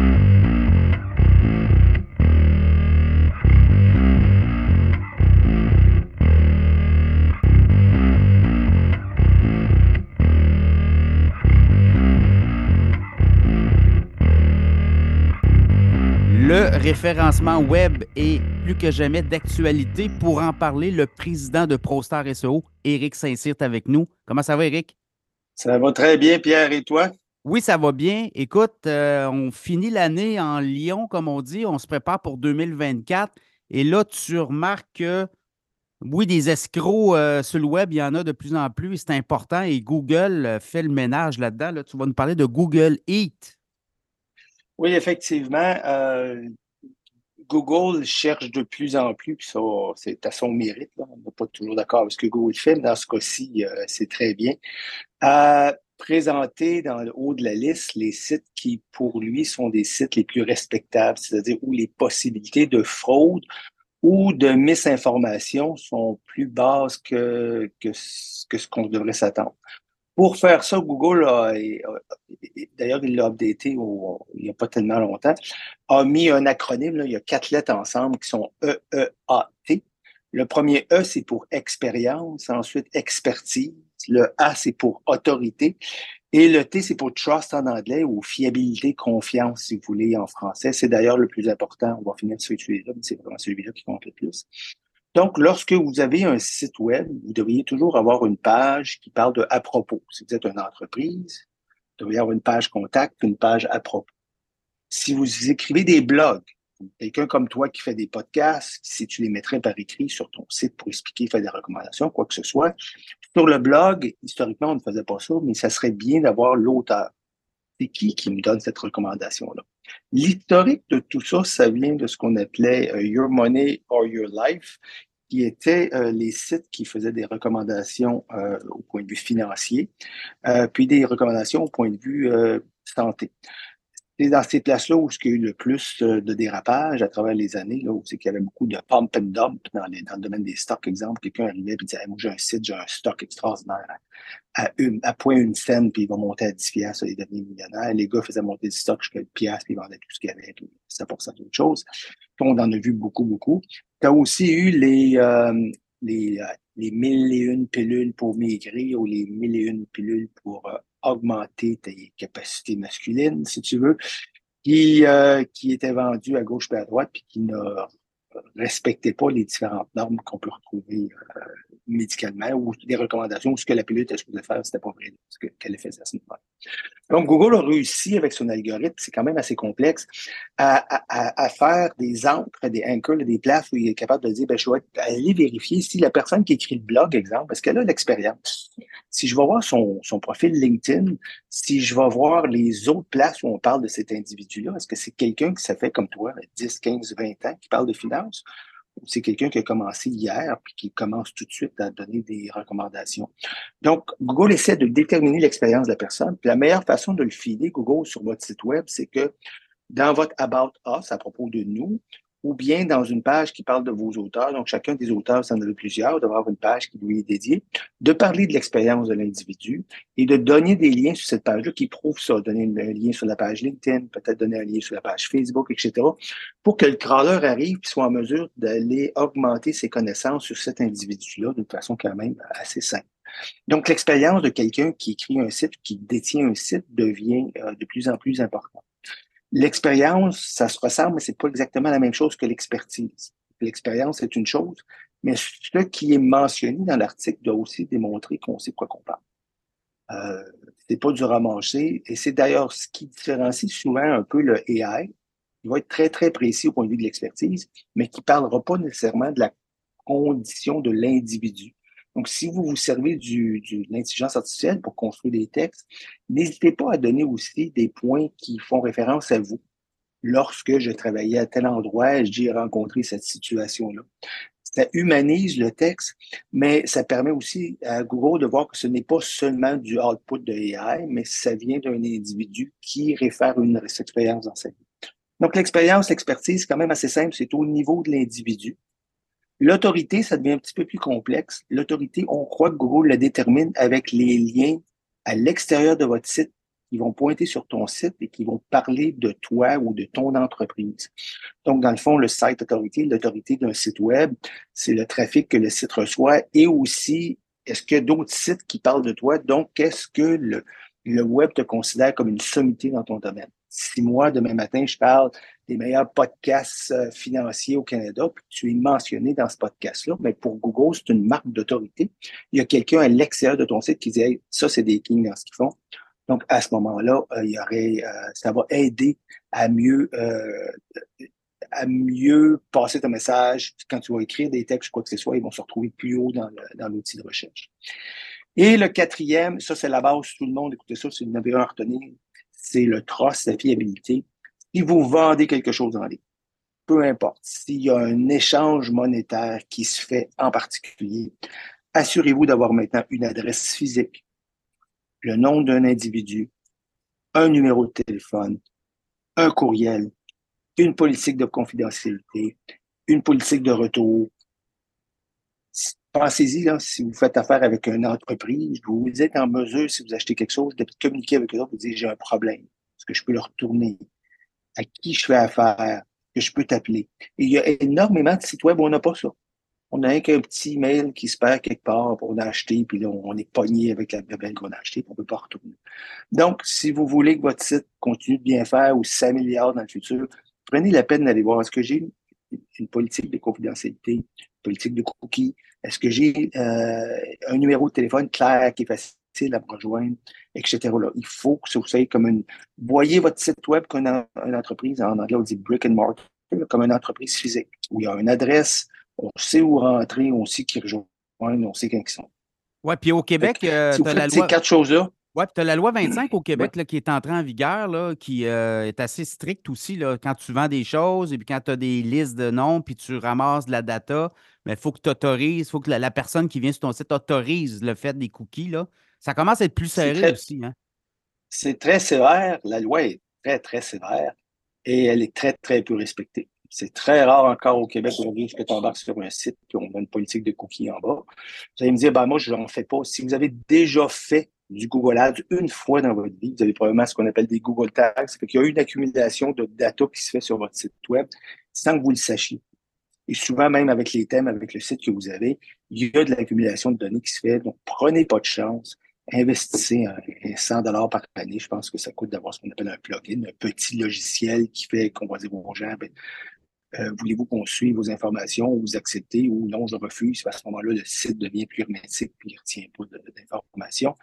Référencement web est plus que jamais d'actualité. Pour en parler, le président de ProStar SEO, Éric Saint-Cyr, est avec nous. Comment ça va, Éric? Ça va très bien, Pierre, et toi? Oui, ça va bien. Écoute, euh, on finit l'année en Lyon, comme on dit. On se prépare pour 2024. Et là, tu remarques que, oui, des escrocs euh, sur le web, il y en a de plus en plus. C'est important. Et Google euh, fait le ménage là-dedans. Là, tu vas nous parler de Google Eat. Oui, effectivement. Google cherche de plus en plus, puis ça, c'est à son mérite. On n'est pas toujours d'accord avec ce que Google fait, mais dans ce cas-ci, c'est très bien présenter dans le haut de la liste les sites qui, pour lui, sont des sites les plus respectables, c'est-à-dire où les possibilités de fraude ou de misinformation sont plus basses que, ce qu'on devrait s'attendre. Pour faire ça, Google a, d'ailleurs, il l'a updaté il n'y a pas tellement longtemps, a mis un acronyme, il y a quatre lettres ensemble qui sont EEAT. Le premier E, c'est pour expérience, ensuite expertise, le A, c'est pour autorité. Et le T, c'est pour trust en anglais ou fiabilité, confiance, si vous voulez, en français. C'est d'ailleurs le plus important. On va finir sur celui-là, mais c'est vraiment celui-là qui compte le plus. Donc, lorsque vous avez un site web, vous devriez toujours avoir une page qui parle de à propos. Si vous êtes une entreprise, vous devriez avoir une page contact, une page à propos. Si vous écrivez des blogs, quelqu'un comme toi qui fait des podcasts, si tu les mettrais par écrit sur ton site pour expliquer, faire des recommandations, quoi que ce soit, sur le blog, historiquement, on ne faisait pas ça, mais ça serait bien d'avoir l'auteur. c'est qui qui me donne cette recommandation-là? L'historique de tout ça, ça vient de ce qu'on appelait euh, Your Money or Your Life, qui étaient euh, les sites qui faisaient des recommandations euh, au point de vue financier, puis des recommandations au point de vue santé. C'est dans ces places-là où il y a eu le plus de dérapage à travers les années, là, où c'est qu'il y avait beaucoup de pump and dump dans, dans le domaine des stocks. Exemple, quelqu'un arrivait et disait Moi, j'ai un site, j'ai un stock extraordinaire à, à point une scène, puis il va monter à 10 piastres, il devient millionnaire. Les gars faisaient monter du stock jusqu'à 1 piastres, puis ils vendaient tout ce qu'il y avait, puis ça pour ça d'autres choses. on en a vu beaucoup, beaucoup. Tu as aussi eu les, euh, les, euh, les mille et une pilules pour maigrir ou les mille et une pilules pour euh, augmenter tes capacités masculines, si tu veux, qui, euh, qui était vendu à gauche et à droite, puis qui ne respectait pas les différentes normes qu'on peut retrouver euh, médicalement ou des recommandations ou ce que la pilule était supposée faire, c'était pas vrai ce qu'elle faisait à ce moment Donc, Google a réussi avec son algorithme, c'est quand même assez complexe, à, à, faire des encres, des anchors, des places où il est capable de dire, ben, je vais aller vérifier si la personne qui écrit le blog, exemple, parce qu'elle a l'expérience. Si je vais voir son, son profil LinkedIn, si je vais voir les autres places où on parle de cet individu-là, est-ce que c'est quelqu'un qui ça fait comme toi, 10, 15, 20 ans, qui parle de c'est quelqu'un qui a commencé hier puis qui commence tout de suite à donner des recommandations. Donc, Google essaie de déterminer l'expérience de la personne. La meilleure façon de le filer, Google, sur votre site web, c'est que dans votre About Us, à propos de nous, ou bien dans une page qui parle de vos auteurs. Donc, chacun des auteurs, ça en a plusieurs, d'avoir une page qui lui est dédiée, de parler de l'expérience de l'individu et de donner des liens sur cette page-là qui prouvent ça. Donner un lien sur la page LinkedIn, peut-être donner un lien sur la page Facebook, etc., pour que le crawler arrive et soit en mesure d'aller augmenter ses connaissances sur cet individu-là d'une façon quand même assez simple. Donc, l'expérience de quelqu'un qui écrit un site, qui détient un site, devient euh, de plus en plus importante. L'expérience, ça se ressemble, mais c'est pas exactement la même chose que l'expertise. L'expérience est une chose, mais ce qui est mentionné dans l'article doit aussi démontrer qu'on sait quoi qu'on parle. Euh, c'est pas du ramanché, et c'est d'ailleurs ce qui différencie souvent un peu le AI. Il va être très, très précis au point de vue de l'expertise, mais qui parlera pas nécessairement de la condition de l'individu. Donc, si vous vous servez du, de l'intelligence artificielle pour construire des textes, n'hésitez pas à donner aussi des points qui font référence à vous. Lorsque je travaillais à tel endroit, j'ai rencontré cette situation-là. Ça humanise le texte, mais ça permet aussi à Google de voir que ce n'est pas seulement du output de AI, mais ça vient d'un individu qui réfère une expérience dans sa vie. Donc, l'expérience, l'expertise, c'est quand même assez simple, c'est au niveau de l'individu. L'autorité, ça devient un petit peu plus complexe. L'autorité, on croit que Google la détermine avec les liens à l'extérieur de votre site qui vont pointer sur ton site et qui vont parler de toi ou de ton entreprise. Donc, dans le fond, le site autorité, l'autorité d'un site web, c'est le trafic que le site reçoit et aussi, est-ce qu'il y a d'autres sites qui parlent de toi? Donc, qu'est-ce que le, le web te considère comme une sommité dans ton domaine? Si moi, demain matin, je parle des meilleurs podcasts euh, financiers au Canada, puis tu es mentionné dans ce podcast-là, mais pour Google, c'est une marque d'autorité. Il y a quelqu'un à l'extérieur de ton site qui dit ça, c'est des kings dans ce qu'ils font. Donc, à ce moment-là, euh, il y aurait, euh, ça va aider à mieux, à mieux passer ton message. Quand tu vas écrire des textes ou quoi que ce soit, ils vont se retrouver plus haut dans, l'outil de recherche. Et le quatrième, ça, c'est la base, tout le monde, écoutez ça, c'est une n'avez un à retenir, c'est le trust, la fiabilité. Si vous vendez quelque chose en ligne, peu importe, s'il y a un échange monétaire qui se fait en particulier, assurez-vous d'avoir maintenant une adresse physique, le nom d'un individu, un numéro de téléphone, un courriel, une politique de confidentialité, une politique de retour. Pensez-y, si vous faites affaire avec une entreprise, vous êtes en mesure, si vous achetez quelque chose, de communiquer avec eux, vous dire j'ai un problème. Est-ce que je peux le retourner? À qui je fais affaire, que je peux t'appeler. Il y a énormément de sites web où on n'a pas ça. On a qu'un petit mail qui se perd quelque part pour l'acheter, puis là, on est pogné avec la bébelle qu'on a achetée, on ne peut pas retourner. Donc, si vous voulez que votre site continue de bien faire ou s'améliore dans le futur, prenez la peine d'aller voir est-ce que j'ai une politique de confidentialité, une politique de cookies, est-ce que j'ai euh, un numéro de téléphone clair qui est facile à me rejoindre, etc. Là. Il faut que vous soyez comme une. Voyez votre site web comme une, entreprise, en anglais on dit brick and mortar, comme une entreprise physique, où il y a une adresse, on sait où rentrer, on sait qui rejoindre, on sait quand ils sont. Oui, puis au Québec, euh, si vous faites ces quatre choses-là, Oui, puis tu as la loi 25 au Québec qui est entrée en vigueur, là, qui euh, est assez stricte aussi. Là, quand tu vends des choses et puis quand tu as des listes de noms puis tu ramasses de la data, il faut que tu autorises, il faut que la, personne qui vient sur ton site autorise le fait des cookies. Là. Ça commence à être plus serré aussi. Hein? C'est très sévère. La loi est très, très sévère et elle est très, très peu respectée. C'est très rare encore au Québec aujourd'hui que tu embarques sur un site et on a une politique de cookies en bas. Vous allez me dire, ben moi, je n'en fais pas. Si vous avez déjà fait du Google Ads une fois dans votre vie, vous avez probablement ce qu'on appelle des Google Tags. Il y a une accumulation de data qui se fait sur votre site web sans que vous le sachiez. Et souvent, même avec les thèmes, avec le site que vous avez, il y a de l'accumulation de données qui se fait. Donc, prenez pas de chance. Investissez 100 dollars par année. Je pense que ça coûte d'avoir ce qu'on appelle un plugin, un petit logiciel qui fait qu'on va dire aux gens, ben, euh, voulez-vous qu'on suive vos informations ou vous acceptez ou non, je refuse. À ce moment-là, le site devient plus hermétique puis il ne retient pas d'informations.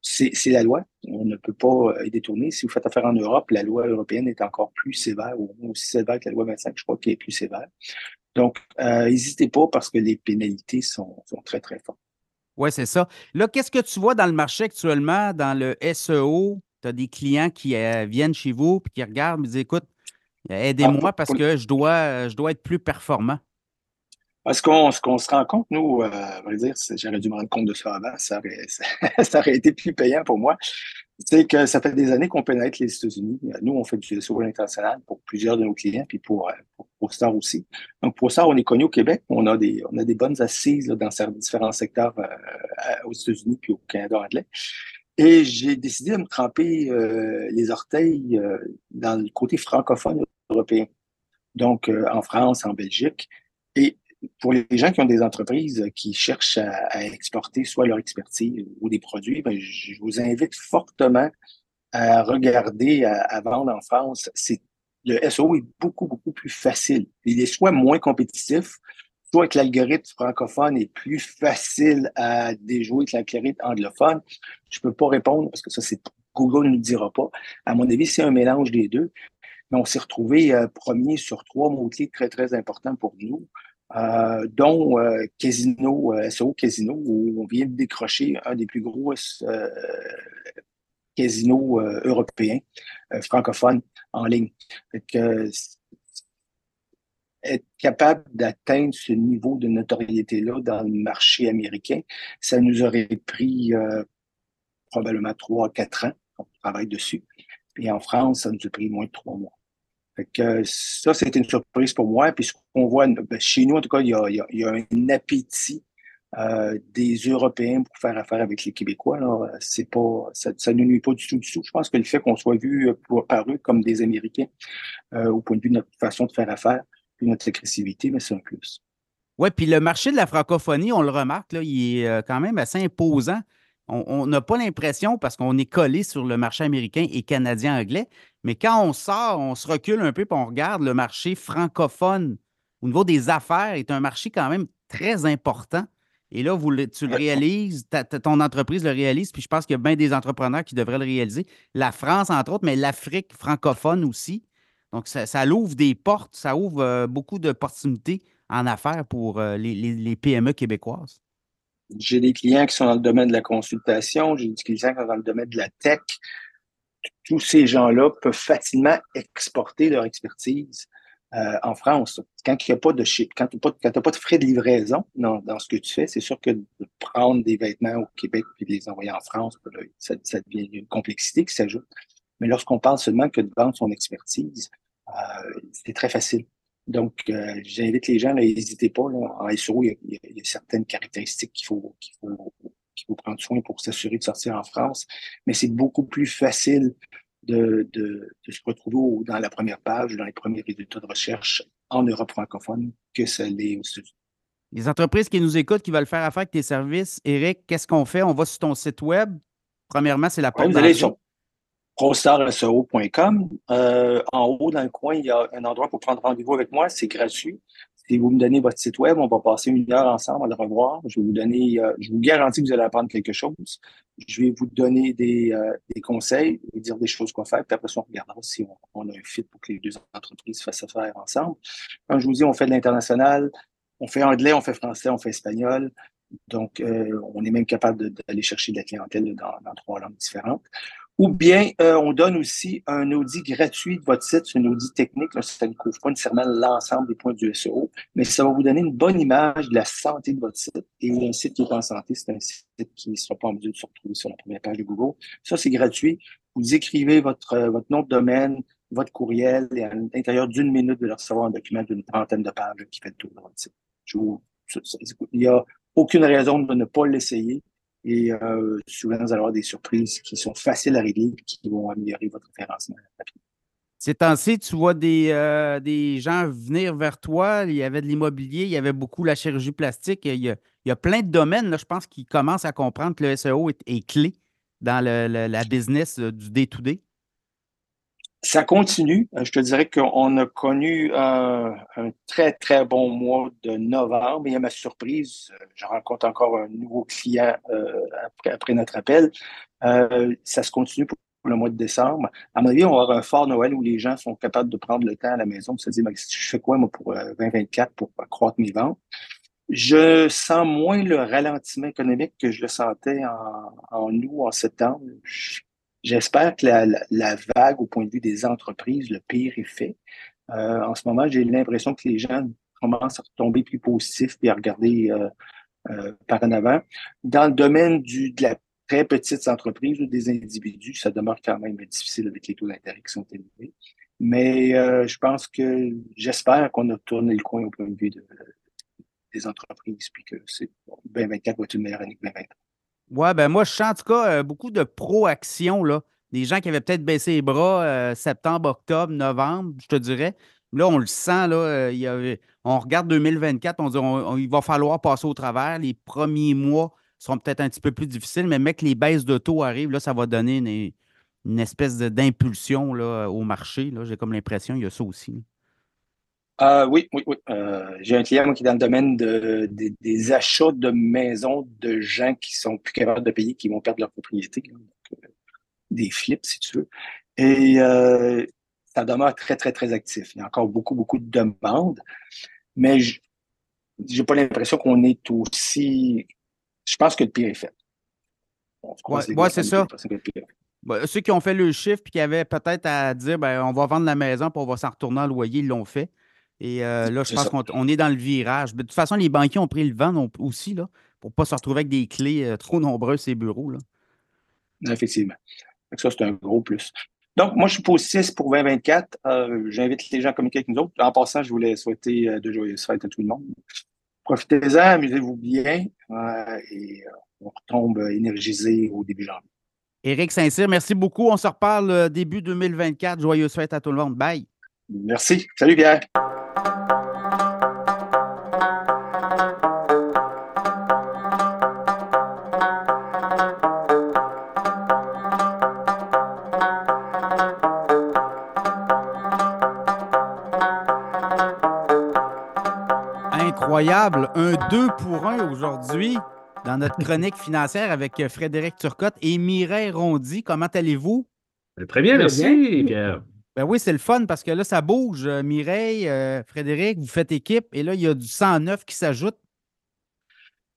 C'est la loi. On ne peut pas y détourner. Si vous faites affaire en Europe, la loi européenne est encore plus sévère, ou aussi sévère que la loi 25, je crois qu'elle est plus sévère. Donc, euh, n'hésitez pas parce que les pénalités sont très, très fortes. Oui, c'est ça. Là, qu'est-ce que tu vois dans le marché actuellement, dans le SEO? Tu as des clients qui euh, viennent chez vous et qui regardent et disent Écoute, Aidez-moi ah, parce que je dois, je dois être plus performant. Ce qu'on se rend compte, nous, euh, dire, j'aurais dû me rendre compte de ça avant, ça aurait, ça, aurait été plus payant pour moi. C'est que ça fait des années qu'on pénètre les États-Unis. Nous, on fait du SEO international pour plusieurs de nos clients, puis pour, pour, ProStar aussi. Donc, ProStar, on est connu au Québec. On a des, on a des bonnes assises dans différents secteurs euh, aux États-Unis puis au Canada anglais. Et j'ai décidé de me tremper euh, les orteils euh, dans le côté francophone européen. Donc, euh, en France, en Belgique. Pour les gens qui ont des entreprises qui cherchent à, exporter soit leur expertise ou des produits, ben, je vous invite fortement à regarder, à, vendre en France. C'est le SEO est beaucoup, beaucoup plus facile. Il est soit moins compétitif, soit que l'algorithme francophone est plus facile à déjouer que l'algorithme anglophone. Je peux pas répondre parce que ça, c'est Google ne nous dira pas. À mon avis, c'est un mélange des deux. Mais on s'est retrouvé euh, premier sur trois mots-clés très, très importants pour nous, euh, dont euh, Casino, SO Casino, où on vient de décrocher un des plus gros casinos européens francophones en ligne être capable d'atteindre ce niveau de notoriété-là dans le marché américain, ça nous aurait pris euh, probablement trois, quatre ans. On travaille dessus. Et en France, ça nous a pris moins de trois mois. Que ça, c'était une surprise pour moi. Puis ce qu'on voit, ben, chez nous, en tout cas, il y a, un appétit euh, des Européens pour faire affaire avec les Québécois. Alors, c'est pas, ça, ça ne nuit pas du tout, du tout. Je pense que le fait qu'on soit vu par eux comme des Américains, euh, au point de vue de notre façon de faire affaire, notre agressivité, mais c'est un plus. Oui, puis le marché de la francophonie, on le remarque, là, il est euh, quand même assez imposant. On n'a pas l'impression, parce qu'on est collé sur le marché américain et canadien-anglais, mais quand on sort, on se recule un peu et on regarde le marché francophone au niveau des affaires est un marché quand même très important. Et là, vous, tu le réalises, ton entreprise le réalise, puis je pense qu'il y a bien des entrepreneurs qui devraient le réaliser. La France, entre autres, mais l'Afrique francophone aussi. Donc, ça, ça ouvre des portes, ça ouvre euh, beaucoup d'opportunités en affaires pour euh, les, PME québécoises. J'ai des clients qui sont dans le domaine de la consultation, j'ai des clients qui sont dans le domaine de la tech. Tous ces gens-là peuvent facilement exporter leur expertise euh, en France. Quand il n'y a pas de quand tu n'as pas, de frais de livraison dans, ce que tu fais, c'est sûr que de prendre des vêtements au Québec et de les envoyer en France, ben ça, ça devient une complexité qui s'ajoute. Mais lorsqu'on parle seulement que de vendre son expertise, euh, c'est très facile. Donc, euh, j'invite les gens, n'hésitez pas. en SEO, il y, a, certaines caractéristiques qu'il faut, qu'il faut, qu'il faut prendre soin pour s'assurer de sortir en France. Mais c'est beaucoup plus facile de, de, de, se retrouver dans la première page, dans les premiers résultats de recherche en Europe francophone que ça l'est aux États-Unis. Les entreprises qui nous écoutent, qui veulent faire affaire avec tes services, Eric, qu'est-ce qu'on fait? On va sur ton site web. Premièrement, c'est la porte prostarseo.com. Euh, en haut, dans le coin, il y a un endroit pour prendre rendez-vous avec moi. C'est gratuit. Si vous me donnez votre site web, on va passer une heure ensemble à le revoir. Je vais vous donner, euh, je vous garantis que vous allez apprendre quelque chose. Je vais vous donner des, euh, des conseils, vous dire des choses quoi faire, puis après on regardera si on, a un fit pour que les deux entreprises fassent affaire ensemble. Quand je vous dis, on fait de l'international, on fait anglais, on fait français, on fait espagnol. Donc, on est même capable d'aller chercher de la clientèle dans, trois langues différentes. Ou bien, on donne aussi un audit gratuit de votre site. C'est un audit technique. ça ne couvre pas nécessairement l'ensemble des points du SEO, mais ça va vous donner une bonne image de la santé de votre site. Et un site qui est en santé, c'est un site qui ne sera pas en mesure de se retrouver sur la première page de Google. Ça, c'est gratuit. Vous écrivez votre, votre nom de domaine, votre courriel et à l'intérieur d'une minute de recevoir un document d'une trentaine de pages qui fait le tour de votre site. il n'y a aucune raison de ne pas l'essayer. Et euh, souvent, vous allez avoir des surprises qui sont faciles à régler et qui vont améliorer votre référencement Ces temps-ci, tu vois des, euh, des gens venir vers toi. Il y avait de l'immobilier, il y avait beaucoup la chirurgie plastique. Il y a, plein de domaines, là, je pense, qui commencent à comprendre que le SEO est, clé dans la business euh, du day-to-day. Ça continue. Euh, je te dirais qu'on a connu un, très, très bon mois de novembre. Et à ma surprise, euh, je rencontre encore un nouveau client euh, après, notre appel. ça se continue pour le mois de décembre. À mon avis, on va avoir un fort Noël où les gens sont capables de prendre le temps à la maison pour se dire, je fais quoi, moi, pour 2024 pour accroître mes ventes? Je sens moins le ralentissement économique que je le sentais en, en août, en septembre. J'espère que la, vague au point de vue des entreprises, le pire est fait. Euh, en ce moment, j'ai l'impression que les gens commencent à retomber plus positifs et à regarder euh, euh, par en avant. Dans le domaine du, de la très petite entreprise ou des individus, ça demeure quand même difficile avec les taux d'intérêt qui sont élevés. Mais je pense que j'espère qu'on a tourné le coin au point de vue des entreprises, puis que c'est 2024 va être une meilleure année que 2023. Ouais, ben moi, je sens en tout cas euh, beaucoup de pro-action, là. Des gens qui avaient peut-être baissé les bras euh, septembre, octobre, novembre, je te dirais. Là, on le sent, là, euh, on regarde 2024, on dit il va falloir passer au travers. Les premiers mois seront peut-être un petit peu plus difficiles, mais mec, les baisses de taux arrivent, là, ça va donner une, espèce d'impulsion au marché. J'ai comme l'impression qu'il y a ça aussi. Euh, oui, oui, oui. Euh, j'ai un client qui est dans le domaine de, des achats de maisons de gens qui sont plus capables de payer, qui vont perdre leur propriété. Euh, des flips, si tu veux. Et ça demeure très, très, très actif. Il y a encore beaucoup, beaucoup de demandes. Mais je n'ai pas l'impression qu'on est aussi. Je pense que le pire est fait. Oui, c'est ça. Bah, ceux qui ont fait le chiffre et qui avaient peut-être à dire ben, on va vendre la maison puis on va s'en retourner en loyer, ils l'ont fait. Et euh, là, je pense qu'on est dans le virage. de toute façon, les banquiers ont pris le vent aussi, là, pour ne pas se retrouver avec des clés euh, trop nombreuses, ces bureaux. Là. Effectivement. Ça, c'est un gros plus. Donc, moi, je suis positif pour 2024. Euh, j'invite les gens à communiquer avec nous autres. En passant, je voulais souhaiter de joyeuses fêtes à tout le monde. Profitez-en, amusez-vous bien et on retombe énergisé au début janvier. Éric Saint-Cyr, merci beaucoup. On se reparle début 2024. Joyeuses fêtes à tout le monde. Bye. Merci. Salut, Pierre. Un 2 pour 1 aujourd'hui dans notre chronique financière avec Frédéric Turcotte et Mireille Rondy. Comment allez-vous? Très bien, merci, Pierre. Ben oui, c'est le fun parce que là, ça bouge. Euh, Mireille, euh, Frédéric, vous faites équipe et là, il y a du 109 qui s'ajoute.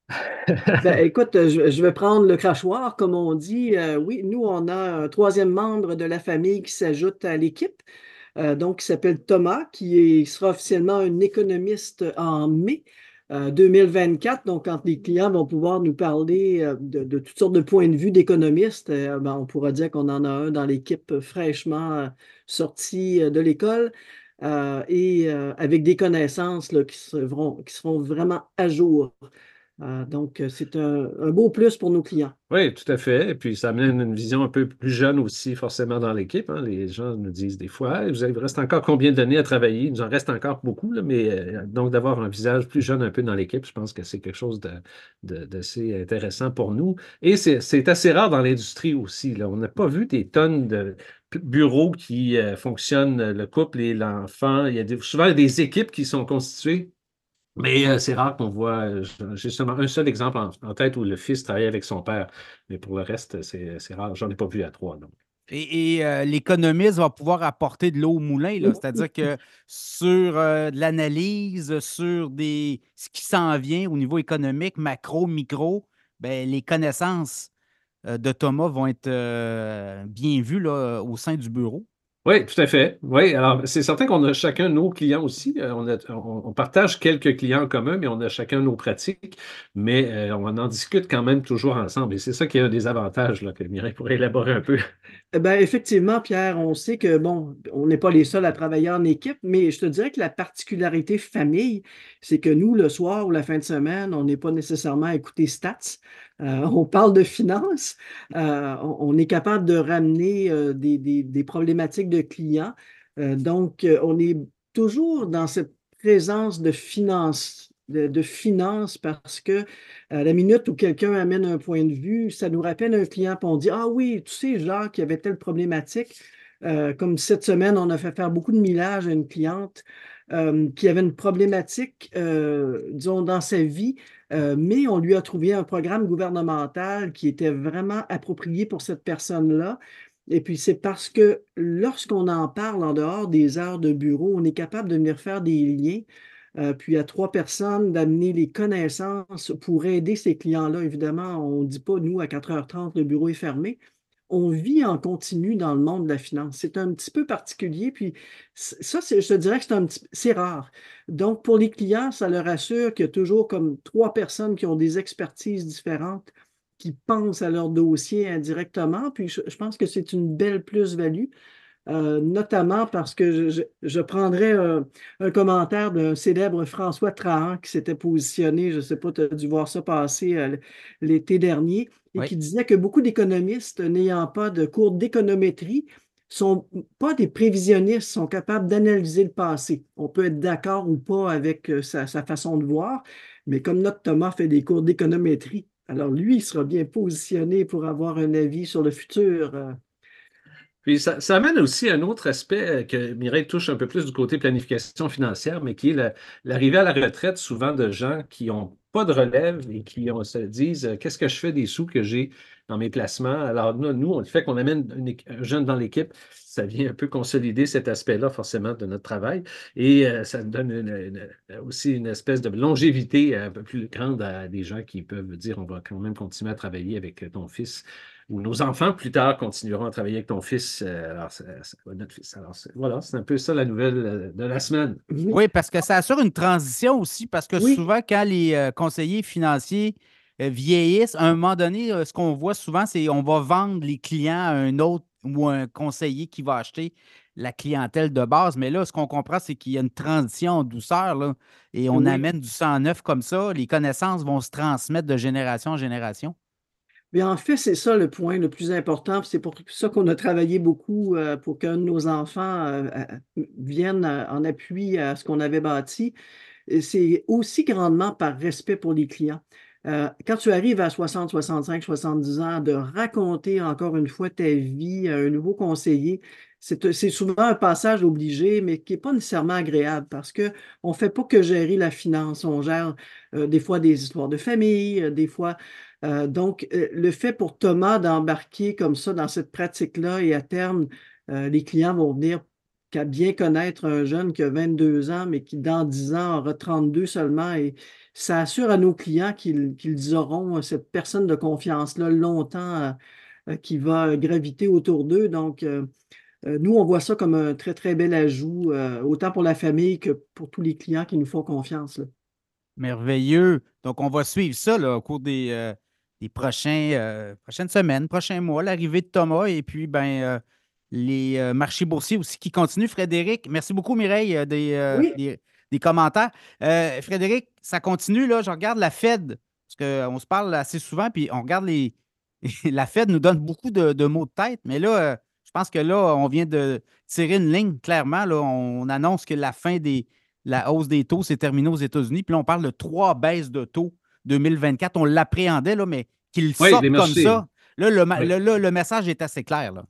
ben, écoute, je, vais prendre le crachoir, comme on dit. Euh, oui, nous, on a un troisième membre de la famille qui s'ajoute à l'équipe, donc qui s'appelle Thomas, qui sera officiellement un économiste en mai. 2024. Donc, quand les clients vont pouvoir nous parler de, toutes sortes de points de vue d'économistes, ben, on pourra dire qu'on en a un dans l'équipe fraîchement sortis euh, de l'école euh, et euh, avec des connaissances qui seront vraiment à jour. Donc, c'est un, beau plus pour nos clients. Oui, tout à fait. Et puis, ça amène une vision un peu plus jeune aussi, forcément, dans l'équipe. Hein. Les gens nous disent des fois, vous il reste encore combien d'années à travailler? Il nous en reste encore beaucoup, mais donc d'avoir un visage plus jeune un peu dans l'équipe, je pense que c'est quelque chose d'assez intéressant pour nous. Et c'est assez rare dans l'industrie aussi. Là. On n'a pas vu des tonnes de bureaux qui euh, fonctionnent, le couple et l'enfant. Il y a souvent des équipes qui sont constituées, mais euh, c'est rare qu'on voit. J'ai seulement un seul exemple en, tête où le fils travaille avec son père, mais pour le reste, c'est rare. J'en ai pas vu à trois. Donc. Et, euh, l'économiste va pouvoir apporter de l'eau au moulin, c'est-à-dire que sur euh, de l'analyse, sur des, ce qui s'en vient au niveau économique, macro, micro, ben, les connaissances de Thomas vont être bien vues là, au sein du bureau. Oui, tout à fait. Oui, alors c'est certain qu'on a chacun nos clients aussi. Euh, on, partage quelques clients en commun, mais on a chacun nos pratiques, mais euh, on en discute quand même toujours ensemble. Et c'est ça qui est un des avantages là, que Mireille pourrait élaborer un peu. Ben, effectivement, Pierre, on sait que, bon, on n'est pas les seuls à travailler en équipe, mais je te dirais que la particularité famille, c'est que nous, le soir ou la fin de semaine, on n'est pas nécessairement à écouter stats. Euh, on parle de finances, euh, on, est capable de ramener euh, des, problématiques de clients. donc, on est toujours dans cette présence de finances, de, parce que à la minute où quelqu'un amène un point de vue, ça nous rappelle un client, puis on dit Ah oui, tu sais, Jacques, il y avait telle problématique. comme cette semaine, on a fait faire beaucoup de millage à une cliente qui avait une problématique, disons, dans sa vie euh, mais on lui a trouvé un programme gouvernemental qui était vraiment approprié pour cette personne-là. Et puis, c'est parce que lorsqu'on en parle en dehors des heures de bureau, on est capable de venir faire des liens. Euh, puis à trois personnes d'amener les connaissances pour aider ces clients-là. Évidemment, on ne dit pas, nous, à 4h30, le bureau est fermé, on vit en continu dans le monde de la finance. C'est un petit peu particulier, puis ça, je te dirais que c'est un c'est rare. Donc, pour les clients, ça leur assure qu'il y a toujours comme trois personnes qui ont des expertises différentes, qui pensent à leur dossier indirectement, puis je pense que c'est une belle plus-value. Euh, notamment parce que je, prendrais un, commentaire d'un célèbre François Trahan qui s'était positionné, je ne sais pas, tu as dû voir ça passer euh, l'été dernier, qui disait que beaucoup d'économistes n'ayant pas de cours d'économétrie sont pas des prévisionnistes, sont capables d'analyser le passé. On peut être d'accord ou pas avec euh, sa, sa, façon de voir, mais comme notre Thomas fait des cours d'économétrie, alors lui, il sera bien positionné pour avoir un avis sur le futur. Puis ça, amène aussi un autre aspect euh, que Mireille touche un peu plus du côté planification financière, mais qui est l'arrivée à la retraite souvent de gens qui n'ont pas de relève et qui se disent euh, qu'est-ce que je fais des sous que j'ai dans mes placements? Alors nous, on le fait qu'on amène un jeune dans l'équipe, ça vient un peu consolider cet aspect-là forcément de notre travail et euh, ça donne aussi une espèce de longévité un peu plus grande à des gens qui peuvent dire on va quand même continuer à travailler avec ton fils ou nos enfants plus tard continueront à travailler avec ton fils. Euh, alors, c'est, notre fils. Alors, voilà, c'est un peu ça la nouvelle euh, de la semaine. Oui, parce que ça assure une transition aussi, parce que souvent, quand les euh, conseillers financiers vieillissent, à un moment donné, ce qu'on voit souvent, c'est qu'on va vendre les clients à un autre ou un conseiller qui va acheter la clientèle de base. Mais là, ce qu'on comprend, c'est qu'il y a une transition en douceur là, et on amène du sang neuf comme ça. Les connaissances vont se transmettre de génération en génération. Mais en fait, c'est ça le point le plus important. C'est pour ça qu'on a travaillé beaucoup euh, pour qu'un de nos enfants euh, euh, vienne en appui à ce qu'on avait bâti. C'est aussi grandement par respect pour les clients. quand tu arrives à 60, 65, 70 ans, de raconter encore une fois ta vie à un nouveau conseiller, c'est souvent un passage obligé, mais qui n'est pas nécessairement agréable parce qu'on ne fait pas que gérer la finance. On gère des fois des histoires de famille, des fois euh, donc, euh, le fait pour Thomas d'embarquer comme ça dans cette pratique-là et à terme, euh, les clients vont venir qu'à bien connaître un jeune qui a 22 ans, mais qui dans 10 ans aura 32 seulement. Et ça assure à nos clients qu'ils auront cette personne de confiance-là longtemps qui va graviter autour d'eux. Donc, nous, on voit ça comme un très, très bel ajout, autant pour la famille que pour tous les clients qui nous font confiance. Merveilleux. Donc, on va suivre ça au cours des, les prochains, euh, prochaines semaines, prochains mois, l'arrivée de Thomas et puis ben, euh, les euh, marchés boursiers aussi qui continuent. Frédéric, merci beaucoup Mireille des, des, commentaires. Frédéric, ça continue, là. Je regarde la Fed, parce qu'on se parle assez souvent, puis on regarde les. la Fed nous donne beaucoup de, mots de tête, mais là, je pense que là, on vient de tirer une ligne clairement. Là, on annonce que la fin des la hausse des taux s'est terminée aux États-Unis. Puis là, on parle de trois baisses de taux 2024. On l'appréhendait, là, mais qu'il sorte comme ça. Là le, le, message est assez clair. Là.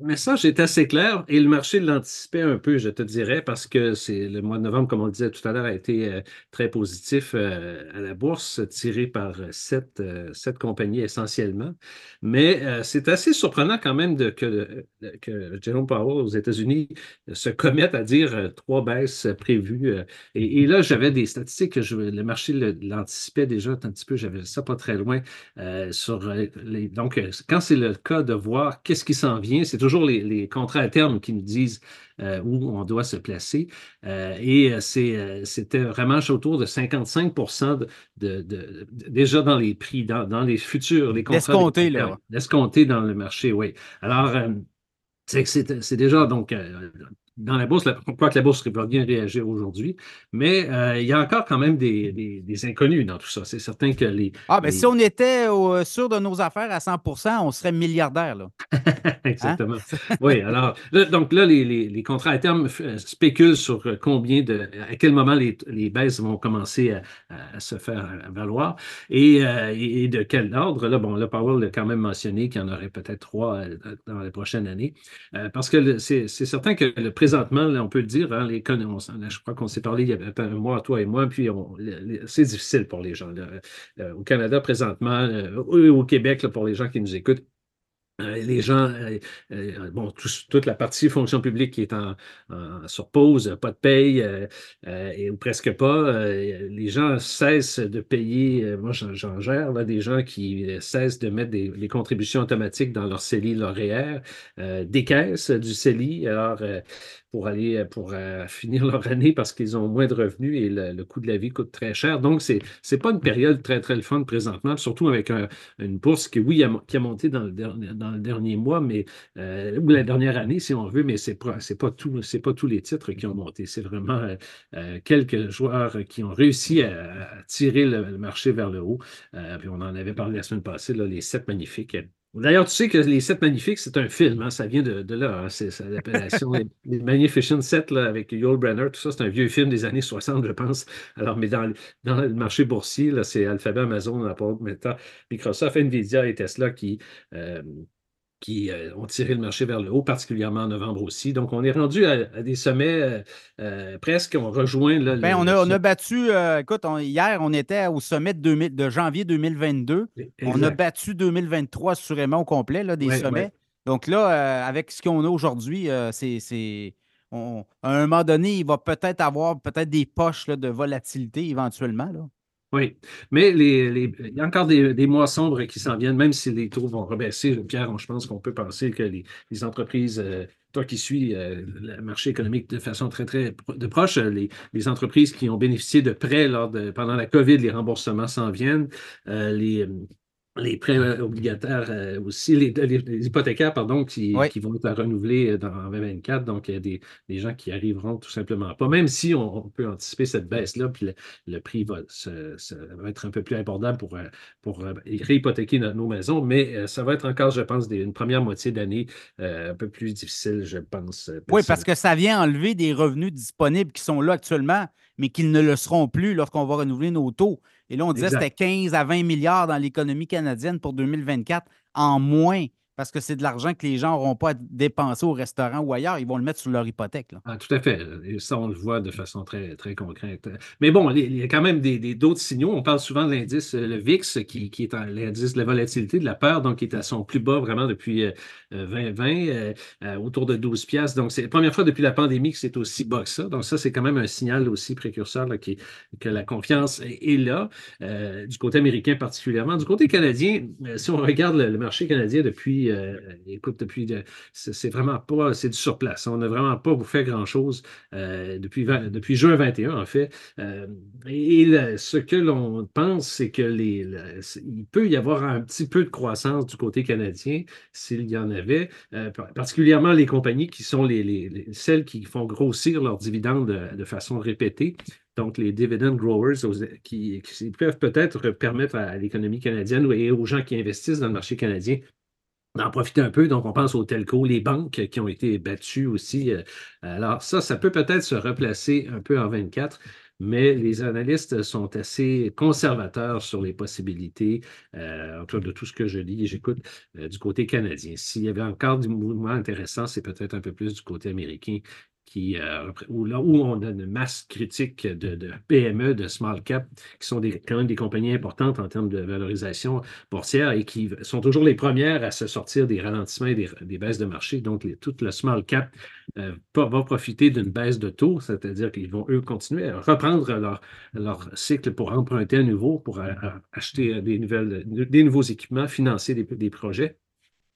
Le message est assez clair et le marché l'anticipait un peu, je te dirais, parce que c'est le mois de novembre, comme on le disait tout à l'heure, a été euh, très positif euh, à la bourse, tiré par sept, sept compagnies essentiellement. Mais c'est assez surprenant quand même que, que Jerome Powell aux États-Unis se commette à dire trois baisses prévues. Et, là, j'avais des statistiques que le marché l'anticipait déjà un petit peu, j'avais ça pas très loin. sur les, donc, quand c'est le cas de voir qu'est-ce qui s'en vient, c'est toujours les, contrats à terme qui nous disent euh, où on doit se placer. Euh, et euh, c'était vraiment autour de 55 de, déjà dans les prix, dans, les futurs, les contrats. Là. Dans le marché, oui. Alors, c'est déjà donc dans la bourse, pourquoi que la bourse va bien réagir aujourd'hui, mais euh, il y a encore quand même des, inconnus dans tout ça. C'est certain que les. Ah, mais si on était sûr de nos affaires à 100% on serait milliardaire. Là. Exactement. Hein? oui, alors, donc là, les, contrats à terme euh, spéculent sur euh, combien de. à quel moment les, baisses vont commencer à, se faire valoir et, de quel ordre? Là, bon, là, Powell a quand même mentionné qu'il y en aurait peut-être trois dans les prochaines années, parce que c'est certain que le présentement, on peut le dire, hein, les, je crois qu'on s'est parlé il y a un mois, toi et moi, puis c'est difficile pour les gens. Euh, au Canada, présentement, euh, au Québec, pour les gens qui nous écoutent, les gens, bon, toute la partie fonction publique qui est en, sur pause, pas de paye, et, ou presque pas, les gens cessent de payer, moi j'en gère, là, des gens qui cessent de mettre des, contributions automatiques dans leur CELI, leur REER, des caisses du CELI. Alors, pour aller euh, pour euh, finir leur année parce qu'ils ont moins de revenus et le, coût de la vie coûte très cher. Donc, ce n'est pas une période très, très le fun présentement, surtout avec une bourse qui, oui, a, qui a monté dans le, dans le dernier mois, mais euh, ou la dernière année, si on veut, mais ce n'est pas, pas, pas tous les titres qui ont monté. C'est vraiment quelques joueurs qui ont réussi à, tirer le, marché vers le haut. puis on en avait parlé la semaine passée, là, les sept magnifiques. D'ailleurs, tu sais que Les Sept Magnifiques, c'est un film, hein, ça vient de, là. Hein, c'est l'appellation Les Magnificent Sept là, avec Yul Brenner, tout ça, c'est un vieux film des années 60, je pense. Alors, mais dans, dans le marché boursier, c'est Alphabet, Amazon, Apple, Meta, Microsoft, Nvidia et Tesla qui, euh, qui euh, ont tiré le marché vers le haut, particulièrement en novembre aussi. Donc, on est rendu à, des sommets euh, euh, presque, on rejoint. Là, ben, on, a, battu, écoute, hier, on était au sommet de, janvier 2022. On a battu 2023 assurément au complet, là, des sommets. Donc là, avec ce qu'on a aujourd'hui, c'est. à un moment donné, il va peut-être avoir peut-être des poches de volatilité éventuellement. Là. Oui, mais il y a encore des, mois sombres qui s'en viennent, même si les taux vont rebaisser. Pierre, je pense qu'on peut penser que les, entreprises, euh, toi qui suis euh, le marché économique de façon très, très proche, les, entreprises qui ont bénéficié de prêts lors de, pendant la COVID, les remboursements s'en viennent. Euh, les prêts euh, obligataires euh, aussi, les, hypothécaires, pardon, qui, qui, vont être renouvelés euh, dans 2024. Donc, il y a des, gens qui arriveront tout simplement pas. Même si on, peut anticiper cette baisse-là, puis le, prix va, être un peu plus abordable pour, pour réhypothéquer nos, maisons, mais ça va être encore, je pense, une première moitié d'année un peu plus difficile, je pense. Oui, parce que ça vient enlever des revenus disponibles qui sont là actuellement, mais qui ne le seront plus lorsqu'on va renouveler nos taux. Et là, on disait que c'était 15 à 20 milliards dans l'économie canadienne pour 2024 en moins parce que c'est de l'argent que les gens n'auront pas à dépenser au restaurant ou ailleurs. Ils vont le mettre sur leur hypothèque. Ah, tout à fait. Et ça, on le voit de façon très, très concrète. Mais bon, il y a quand même d'autres signaux. On parle souvent de l'indice, euh, le VIX, qui, qui est l'indice de la volatilité, de la peur, donc qui est à son plus bas vraiment depuis 2020, euh, euh, autour de 12 piastres. Donc, c'est la première fois depuis la pandémie que c'est aussi bas que ça. Donc, ça, c'est quand même un signal aussi précurseur qui, que la confiance est, là, du côté américain particulièrement. Du côté canadien, si on regarde le marché canadien depuis euh, écoute, depuis, c'est vraiment pas, c'est du surplace. On n'a vraiment pas fait grand-chose euh, depuis, depuis juin 21, en fait. Euh, et ce que l'on pense, c'est que les, il peut y avoir un petit peu de croissance du côté canadien, s'il y en avait, particulièrement les compagnies qui sont les, celles qui font grossir leurs dividendes de, façon répétée. Donc, les dividend growers qui, qui peuvent peut-être permettre à l'économie canadienne et aux gens qui investissent dans le marché canadien d'en profiter un peu. Donc, on pense aux telcos, les banques qui ont été battues aussi. Euh, alors, ça, ça peut peut-être se replacer un peu en 24. mais les analystes sont assez conservateurs sur les possibilités, euh, en tout cas de tout ce que je lis et j'écoute euh, du côté canadien. S'il y avait encore du mouvement intéressant, c'est peut-être un peu plus du côté américain euh, où, on a une masse critique de, PME, de small cap, qui sont quand même des compagnies importantes en termes de valorisation boursière et qui sont toujours les premières à se sortir des ralentissements et des, baisses de marché. Donc, tout le small cap euh, va profiter d'une baisse de taux, c'est-à-dire qu'ils vont, eux, continuer à reprendre leur, cycle pour emprunter à nouveau, pour acheter des, nouvelles, des nouveaux équipements, financer des projets.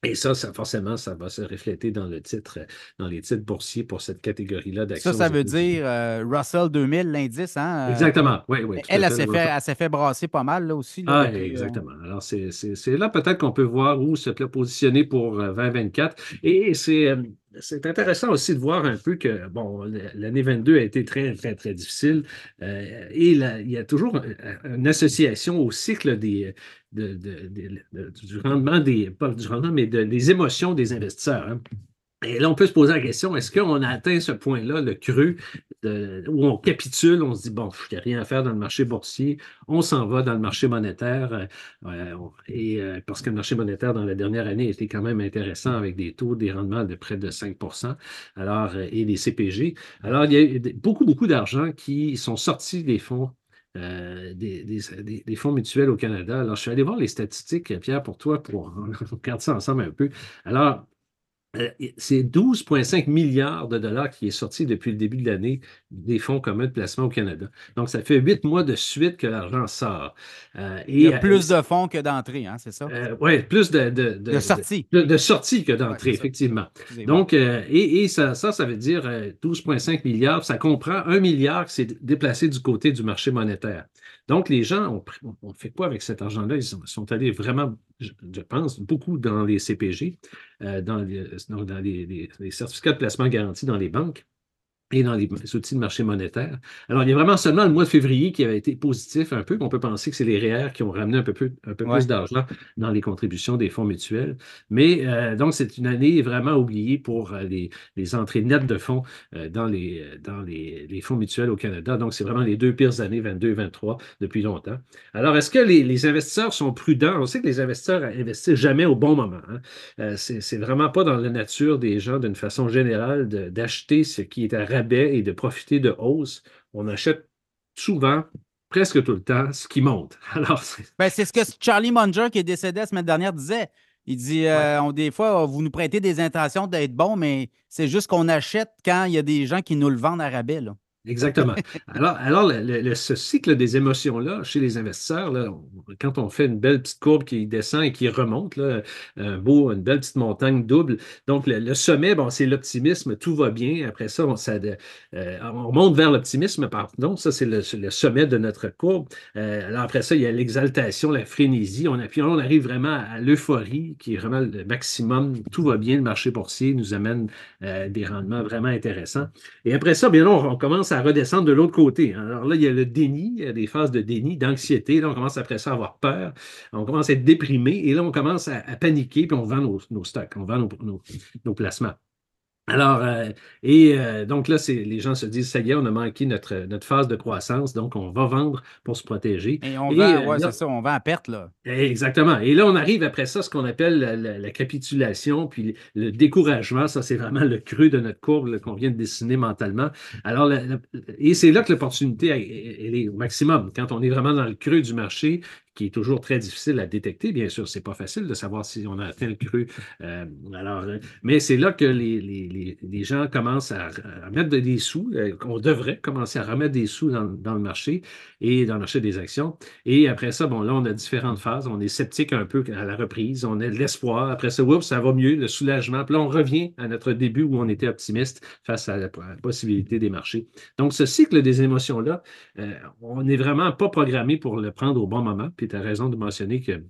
Et ça, ça, forcément, ça va se refléter dans le titre, dans les titres boursiers pour cette catégorie-là d'actions. Ça, ça veut dire euh, Russell 2000, l'indice, hein? Euh, exactement, oui, oui. Elle, elle, s'est fait, fait, brasser pas mal, là aussi. ah, euh, exactement. Alors, c'est là peut-être qu'on peut voir où se positionner pour 2024. Et c'est c'est intéressant aussi de voir un peu que, bon, l'année 22 a été très, très, très difficile et il y a toujours une association au cycle des, du rendement des, pas du rendement, mais des émotions des investisseurs. Hein. Et là, on peut se poser la question, est-ce qu'on a atteint ce point-là, le creux, où on capitule, on se dit, bon, n'y a rien à faire dans le marché boursier, on s'en va dans le marché monétaire, euh, et euh, parce que le marché monétaire, dans la dernière année, était quand même intéressant avec des taux, des rendements de près de 5 alors, euh, et des CPG. Alors, il y a beaucoup, beaucoup d'argent qui sont sortis des fonds des, fonds mutuels au Canada. Alors, je suis allé voir les statistiques, Pierre, pour toi, pour regarder ça ensemble un peu. Alors, c'est 12,5 milliards de dollars qui est sorti depuis le début de l'année des fonds communs de placement au Canada. Donc, ça fait huit mois de suite que l'argent sort. Euh, Il y a plus de fonds que d'entrées, hein, c'est ça? Euh, oui, plus de, de, de, sorties. De, sorties que d'entrées, effectivement. Donc, et, ça, ça, ça veut dire 12,5 milliards. Ça comprend un milliard qui s'est déplacé du côté du marché monétaire. Donc, les gens, on, fait quoi avec cet argent-là? Ils sont, allés vraiment, je, pense, beaucoup dans les CPG, dans, les, dans les, certificats de placement garantis dans les banques et dans les outils de marché monétaire. Alors, il y a vraiment seulement le mois de février qui avait été positif un peu. On peut penser que c'est les REER qui ont ramené un peu, plus, un peu plus d'argent dans les contributions des fonds mutuels. Mais euh, donc, c'est une année vraiment oubliée pour euh, les, les entrées nettes de fonds euh, dans, les, dans les, les, fonds mutuels au Canada. Donc, c'est vraiment les deux pires années, 22 et 23, depuis longtemps. Alors, est-ce que les, les, investisseurs sont prudents? On sait que les investisseurs investissent jamais au bon moment. Hein? c'est vraiment pas dans la nature des gens, d'une façon générale, d'acheter ce qui est à et de profiter de hausse, on achète souvent, presque tout le temps, ce qui monte. Alors, ben, c'est ce que Charlie Munger, qui est décédé la semaine dernière, disait. Il dit euh, on, des fois, vous nous prêtez des intentions d'être bon, mais c'est juste qu'on achète quand il y a des gens qui nous le vendent à rabais. Là. Exactement. Alors, alors ce cycle des émotions-là, chez les investisseurs, là, quand on fait une belle petite courbe qui descend et qui remonte, là, un beau, une belle petite montagne double, donc le, sommet, bon, c'est l'optimisme, tout va bien. Après ça, on, euh, on monte vers l'optimisme, pardon, ça c'est le, sommet de notre courbe. Euh, alors après ça, il y a l'exaltation, la frénésie. On, puis on arrive vraiment à l'euphorie, qui est vraiment le maximum. Tout va bien, le marché boursier nous amène euh, des rendements vraiment intéressants. Et après ça, bien on, on commence à redescendre de l'autre côté. Alors là, il y a le déni, il y a des phases de déni, d'anxiété. Là, on commence après ça à avoir peur. On commence à être déprimé et là, on commence à, paniquer puis on vend nos, stocks, on vend nos placements. Alors, euh, et euh, donc là, c'est, les gens se disent, ça y est, on a manqué notre, notre phase de croissance, donc on va vendre pour se protéger. Et on vend, euh, c'est ça, on vend à perte, là. Exactement. Et là, on arrive après ça, ce qu'on appelle la, capitulation, puis le découragement. Ça, c'est vraiment le creux de notre courbe qu'on vient de dessiner mentalement. Alors, et c'est là que l'opportunité, elle est au maximum. Quand on est vraiment dans le creux du marché, qui est toujours très difficile à détecter. Bien sûr, c'est pas facile de savoir si on a atteint le cru. Euh, alors, euh, mais c'est là que les, les, les, gens commencent à, mettre des sous, euh, qu'on devrait commencer à remettre des sous dans, dans, le marché et dans le marché des actions. Et après ça, bon, là, on a différentes phases. On est sceptique un peu à la reprise. On a de l'espoir. Après ça, oups, ça va mieux, le soulagement. Puis là, on revient à notre début où on était optimiste face à la, possibilité des marchés. Donc, ce cycle des émotions-là, on n'est vraiment pas programmé pour le prendre au bon moment. Puis tu as raison de mentionner que,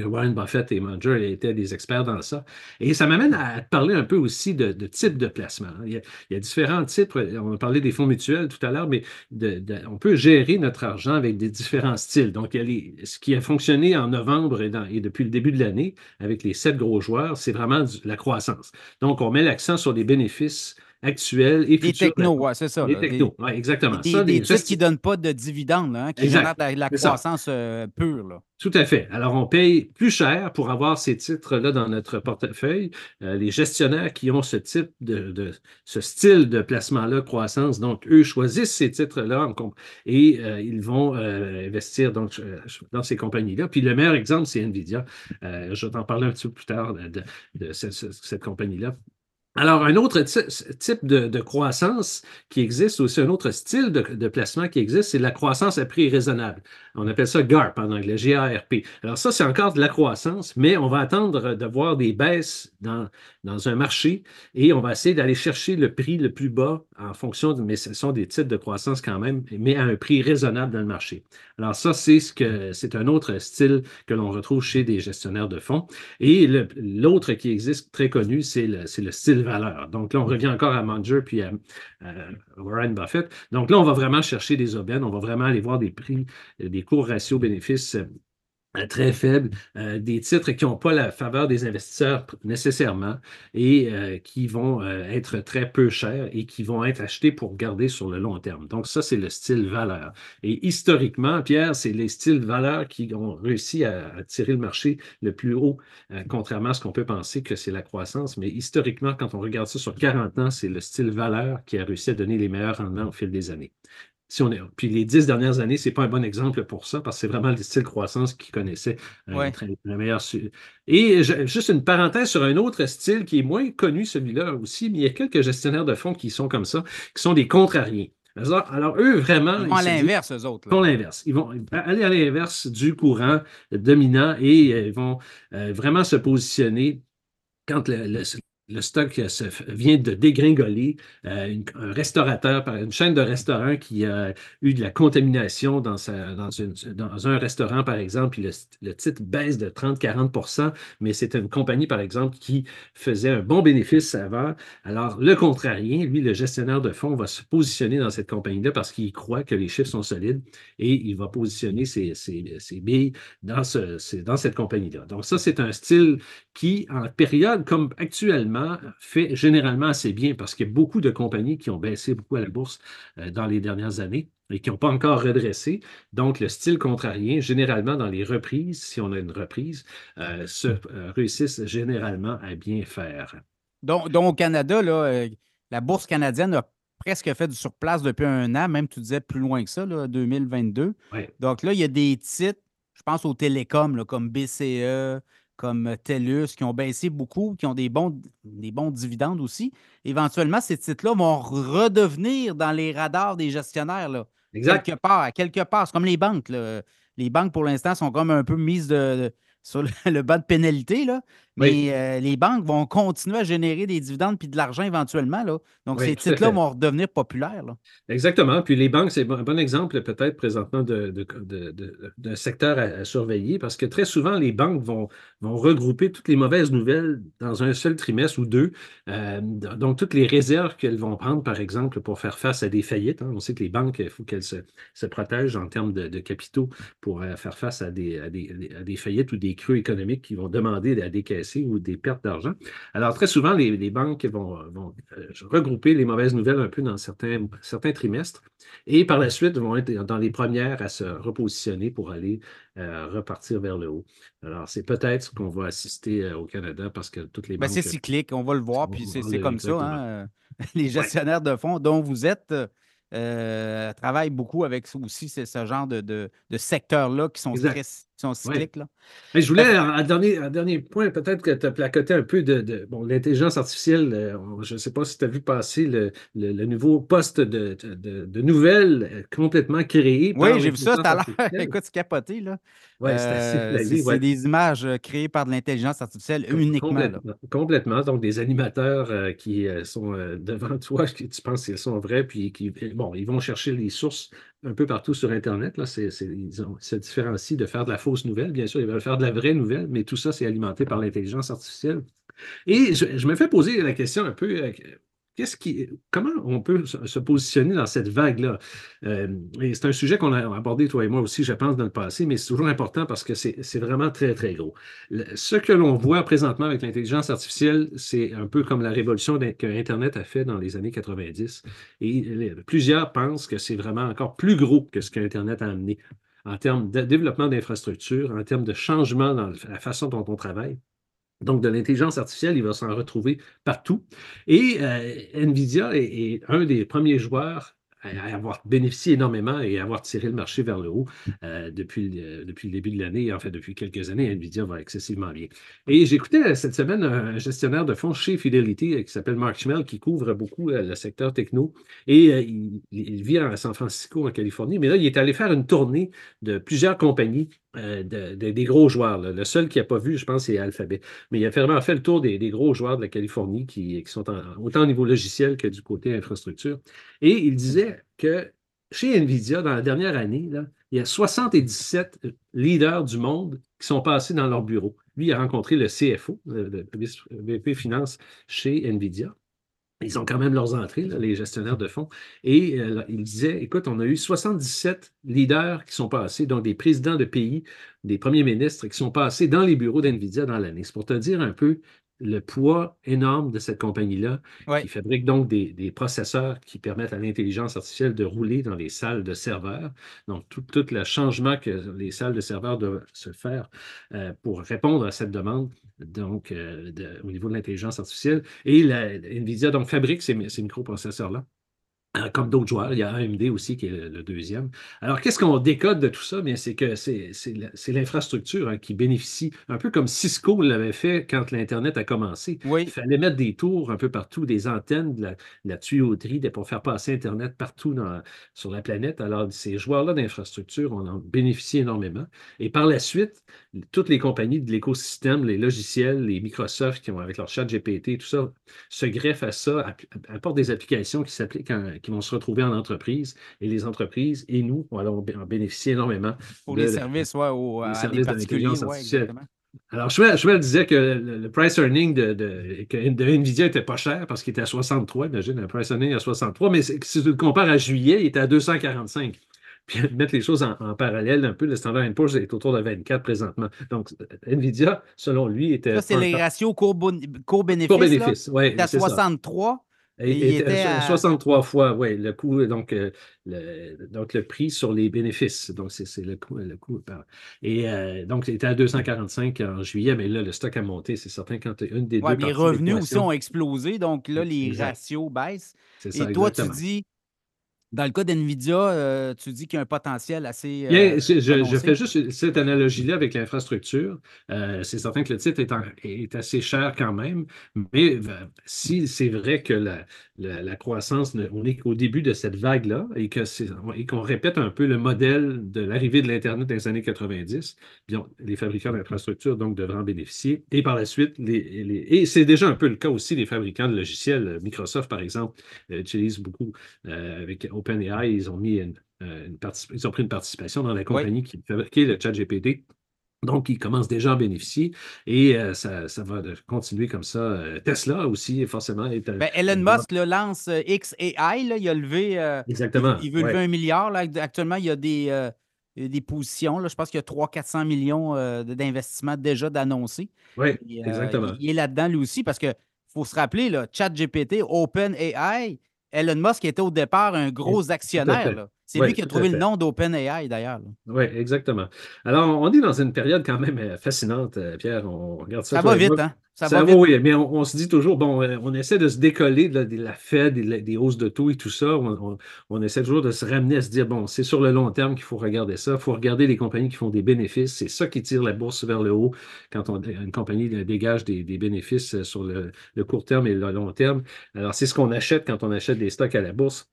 Warren Buffett et Munger étaient des experts dans ça. Et ça m'amène à parler un peu aussi de, de type de placement. Il y, a, différents types. On a parlé des fonds mutuels tout à l'heure, mais on peut gérer notre argent avec des différents styles. Donc, ce qui a fonctionné en novembre et depuis le début de l'année avec les sept gros joueurs, c'est vraiment la croissance. Donc, on met l'accent sur les bénéfices actuels et futurs. Les technos, oui, c'est ça. Les technos, oui, exactement. Des, ça, des titres qui ne donnent pas de dividendes, hein, qui génèrent de la, croissance euh, pure. Là. Tout à fait. Alors, on paye plus cher pour avoir ces titres-là dans notre portefeuille. Euh, les gestionnaires qui ont ce type de, ce style de placement-là, croissance, donc eux choisissent ces titres-là et euh, ils vont investir donc, dans ces compagnies-là. Puis le meilleur exemple, c'est Nvidia. je vais t'en parler un petit peu plus tard de, cette compagnie-là. Alors, un autre type de, croissance qui existe, aussi un autre style de, placement qui existe, c'est la croissance à prix raisonnable. On appelle ça GARP en anglais, G-A-R-P. Alors ça, c'est encore de la croissance, mais on va attendre de voir des baisses dans, dans un marché et on va essayer d'aller chercher le prix le plus bas en fonction de, mais ce sont des types de croissance quand même, mais à un prix raisonnable dans le marché. Alors ça, c'est ce que c'est un autre style que l'on retrouve chez des gestionnaires de fonds. Et l'autre qui existe très connu, c'est le, le style Donc là, on revient encore à Munger puis à, Warren Buffett. Donc là, on va vraiment chercher des aubaines, on va vraiment aller voir des prix, des cours ratio bénéfices euh, très faible, euh, des titres qui n'ont pas la faveur des investisseurs nécessairement et euh, qui vont être très peu chers et qui vont être achetés pour garder sur le long terme. Donc ça, c'est le style valeur. Et historiquement, Pierre, c'est les styles valeur qui ont réussi à, tirer le marché le plus haut, contrairement à ce qu'on peut penser que c'est la croissance. Mais historiquement, quand on regarde ça sur 40 ans, c'est le style valeur qui a réussi à donner les meilleurs rendements au fil des années on est, puis les dix dernières années, ce n'est pas un bon exemple pour ça, parce que c'est vraiment le style croissance qui connaissait euh, le meilleur. Et juste une parenthèse sur un autre style qui est moins connu, celui-là aussi, mais il y a quelques gestionnaires de fonds qui sont comme ça, qui sont des contrariés. Alors, eux, vraiment. Ils vont à l'inverse, eux autres. Ils vont l'inverse. Ils vont aller à l'inverse du courant dominant et euh, ils vont euh, vraiment se positionner quand le, le stock vient de dégringoler. Euh, un restaurateur, une chaîne de restaurants qui a eu de la contamination dans, un restaurant, par exemple, puis le, titre baisse de 30-40% mais c'était une compagnie, par exemple, qui faisait un bon bénéfice avant. Alors, le contrarien, lui, le gestionnaire de fonds, va se positionner dans cette compagnie-là parce qu'il croit que les chiffres sont solides et il va positionner ses, billes dans cette compagnie-là. Donc, ça, c'est un style qui, en période comme actuellement, fait généralement assez bien parce qu'il y a beaucoup de compagnies qui ont baissé beaucoup à la bourse euh, dans les dernières années et qui n'ont pas encore redressé. Donc, le style contrarien, généralement dans les reprises, si on a une reprise, euh, se euh, réussissent généralement à bien faire. Donc, au Canada, là, la bourse canadienne a presque fait du surplace depuis un an, même tu disais plus loin que ça, là, 2022. Donc là, il y a des titres, je pense aux télécoms comme BCE, comme TELUS, qui ont baissé beaucoup, qui ont des bons, des bons dividendes aussi. Éventuellement, ces titres-là vont redevenir dans les radars des gestionnaires. Là, exact. Quelque part, quelque part. C'est comme les banques. Les banques, pour l'instant, sont comme un peu mises de, sur le, bas de pénalité, là. Mais euh, les banques vont continuer à générer des dividendes puis de l'argent éventuellement. Là. Donc, ces titres-là vont redevenir populaires. Exactement. Puis les banques, c'est un bon exemple peut-être présentement d'un de, secteur à, surveiller parce que très souvent, les banques vont, vont regrouper toutes les mauvaises nouvelles dans un seul trimestre ou deux. Euh, donc, toutes les réserves qu'elles vont prendre, par exemple, pour faire face à des faillites. Hein. On sait que les banques, il faut qu'elles se, protègent en termes de, capitaux pour euh, faire face à des, à des faillites ou des creux économiques qui vont demander à ou des pertes d'argent. Alors, très souvent, les, banques vont, euh, regrouper les mauvaises nouvelles un peu dans certains, certains trimestres et par la suite vont être dans les premières à se repositionner pour aller euh, repartir vers le haut. Alors, c'est peut-être ce qu'on va assister euh, au Canada parce que toutes les ben, banques. c'est cyclique, on va le voir, puis c'est comme ça. Hein, les gestionnaires de fonds dont vous êtes euh, travaille beaucoup avec aussi ce, genre de, de, secteurs-là qui sont, très, sont cycliques. Là. je voulais, un dernier, dernier point, peut-être que tu as placoté un peu de, bon, l'intelligence artificielle. Euh, je ne sais pas si tu as vu passer le, le, nouveau poste de, de, nouvelles euh, complètement créé. Oui, j'ai vu ça tout à l'heure. Écoute, c'est capoté. Là. Ouais, c'est euh, des images créées par de l'intelligence artificielle uniquement. Complètement, complètement, Donc, des animateurs qui sont devant toi, qui tu penses qu'ils sont vrais, puis qui bon, ils vont chercher les sources un peu partout sur Internet. Là, c'est, ils se différencient de faire de la fausse nouvelle. Bien sûr, ils veulent faire de la vraie nouvelle, mais tout ça, c'est alimenté par l'intelligence artificielle. Et je, me fais poser la question un peu, euh, qu'est-ce qui, comment on peut se positionner dans cette vague-là? Euh, c'est un sujet qu'on a abordé, toi et moi aussi, je pense, dans le passé, mais c'est toujours important parce que c'est vraiment très, très gros. ce que l'on voit présentement avec l'intelligence artificielle, c'est un peu comme la révolution que Internet a fait dans les années 90. Et plusieurs pensent que c'est vraiment encore plus gros que ce qu'Internet a amené en termes de développement d'infrastructures, en termes de changement dans la façon dont on travaille. Donc, de l'intelligence artificielle, il va s'en retrouver partout. Et euh, NVIDIA est, un des premiers joueurs à avoir bénéficié énormément et à avoir tiré le marché vers le haut euh, depuis, le, depuis le début de l'année. En fait, depuis quelques années, NVIDIA va excessivement bien. Et j'écoutais euh, cette semaine un gestionnaire de fonds chez Fidelity qui s'appelle Mark Schmel, qui couvre beaucoup le secteur techno. Et il, vit à San Francisco, en Californie. Mais là, il est allé faire une tournée de plusieurs compagnies des gros joueurs. Le seul qui n'a pas vu, je pense, c'est Alphabet. Mais il a vraiment fait le tour des, gros joueurs de la Californie qui, sont autant au niveau logiciel que du côté infrastructure. Et il disait que chez NVIDIA, dans la dernière année, il y a 77 leaders du monde qui sont passés dans leur bureau. Lui, il a rencontré le CFO, le VP Finance chez NVIDIA. Ils ont quand même leurs entrées, les gestionnaires de fonds. Et euh, il disait, écoute, on a eu 77 leaders qui sont passés, donc des présidents de pays, des premiers ministres qui sont passés dans les bureaux d'NVIDIA dans l'année. C'est pour te dire un peu le poids énorme de cette compagnie-là, qui fabrique donc des, processeurs qui permettent à l'intelligence artificielle de rouler dans les salles de serveurs. Donc, tout, le changement que les salles de serveurs doivent se faire euh, pour répondre à cette demande, donc, euh, au niveau de l'intelligence artificielle. Et la, NVIDIA donc, fabrique ces microprocesseurs-là. Euh, comme d'autres joueurs. Il y a AMD aussi qui est le, deuxième. Alors, qu'est-ce qu'on décode de tout ça? C'est que c'est l'infrastructure hein, qui bénéficie, un peu comme Cisco l'avait fait quand l'Internet a commencé. Il fallait mettre des tours un peu partout, des antennes, de la, tuyauterie pour faire passer Internet partout sur la planète. Alors, ces joueurs-là d'infrastructure, on en bénéficie énormément. Et par la suite, toutes les compagnies de l'écosystème, les logiciels, les Microsoft qui ont avec leur chat GPT, tout ça, se greffent à ça, apportent des applications qui s'appliquent qui vont se retrouver en entreprise et les entreprises et nous, on va en bénéficier énormément. Pour les services, ouais, aux, les services particuliers. Alors, Schwell disait que le, price earning de, de, de, NVIDIA était pas cher parce qu'il était à 63. Imagine, le price earning à 63. Mais si tu le compares à juillet, il était à 245 puis mettre les choses en, parallèle un peu, le Standard Poor's est autour de 24 présentement. Donc, NVIDIA, selon lui, était. Ça, c'est les ratios court-bénéfice. Court-bénéfice, oui. à 63. Il, était, à 63 fois, oui, le coût, donc, euh, le, donc le prix sur les bénéfices. Donc, c'est le coût. Le coût et euh, donc, il était à 245 en juillet, mais là, le stock a monté, c'est certain, quand une des deux. Les revenus aussi ont explosé, donc là, les ratios baissent. et toi, tu dis dans le cas d'NVIDIA, euh, tu dis qu'il y a un potentiel assez. Euh, je, fais juste cette analogie-là avec l'infrastructure. Euh, c'est certain que le titre est, assez cher quand même, mais si c'est vrai que la, croissance, on est qu'au début de cette vague-là et qu'on répète un peu le modèle de l'arrivée de l'Internet dans les années 90, bien, les fabricants d'infrastructures donc devront en bénéficier. Et par la suite, les, et c'est déjà un peu le cas aussi des fabricants de logiciels. Microsoft, par exemple, utilise beaucoup avec OpenAI, ils ont mis une, euh, ils ont pris une participation dans la compagnie qui fabriquait le chat GPT. Donc, ils commencent déjà à bénéficier et euh, ça, va continuer comme ça. Euh, Tesla aussi, forcément. Ben, Elon Musk lance XAI, là, il a levé. Exactement. Il, veut lever un milliard. Là. Actuellement, il y a des, des positions. Là. Je pense qu'il y a 300-400 millions d'investissements déjà d'annoncer. Oui, exactement. Il, est là-dedans lui aussi parce qu'il faut se rappeler, là, ChatGPT, OpenAI, Elon Musk était au départ un gros actionnaire. C'est lui qui a trouvé le nom d'OpenAI, d'ailleurs. Oui, exactement. Alors, on est dans une période quand même euh, fascinante, euh, Pierre. On regarde ça. Ça va vite, hein? Ça, va, vite. oui, mais on, se dit toujours, bon, euh, on essaie de se décoller de la, Fed, des, des, hausses de taux et tout ça. On, essaie toujours de se ramener à se dire, bon, c'est sur le long terme qu'il faut regarder ça. Il faut regarder les compagnies qui font des bénéfices. C'est ça qui tire la bourse vers le haut quand une compagnie dégage des, bénéfices sur le, le court terme et le long terme. Alors, c'est ce qu'on achète quand on achète des stocks à la bourse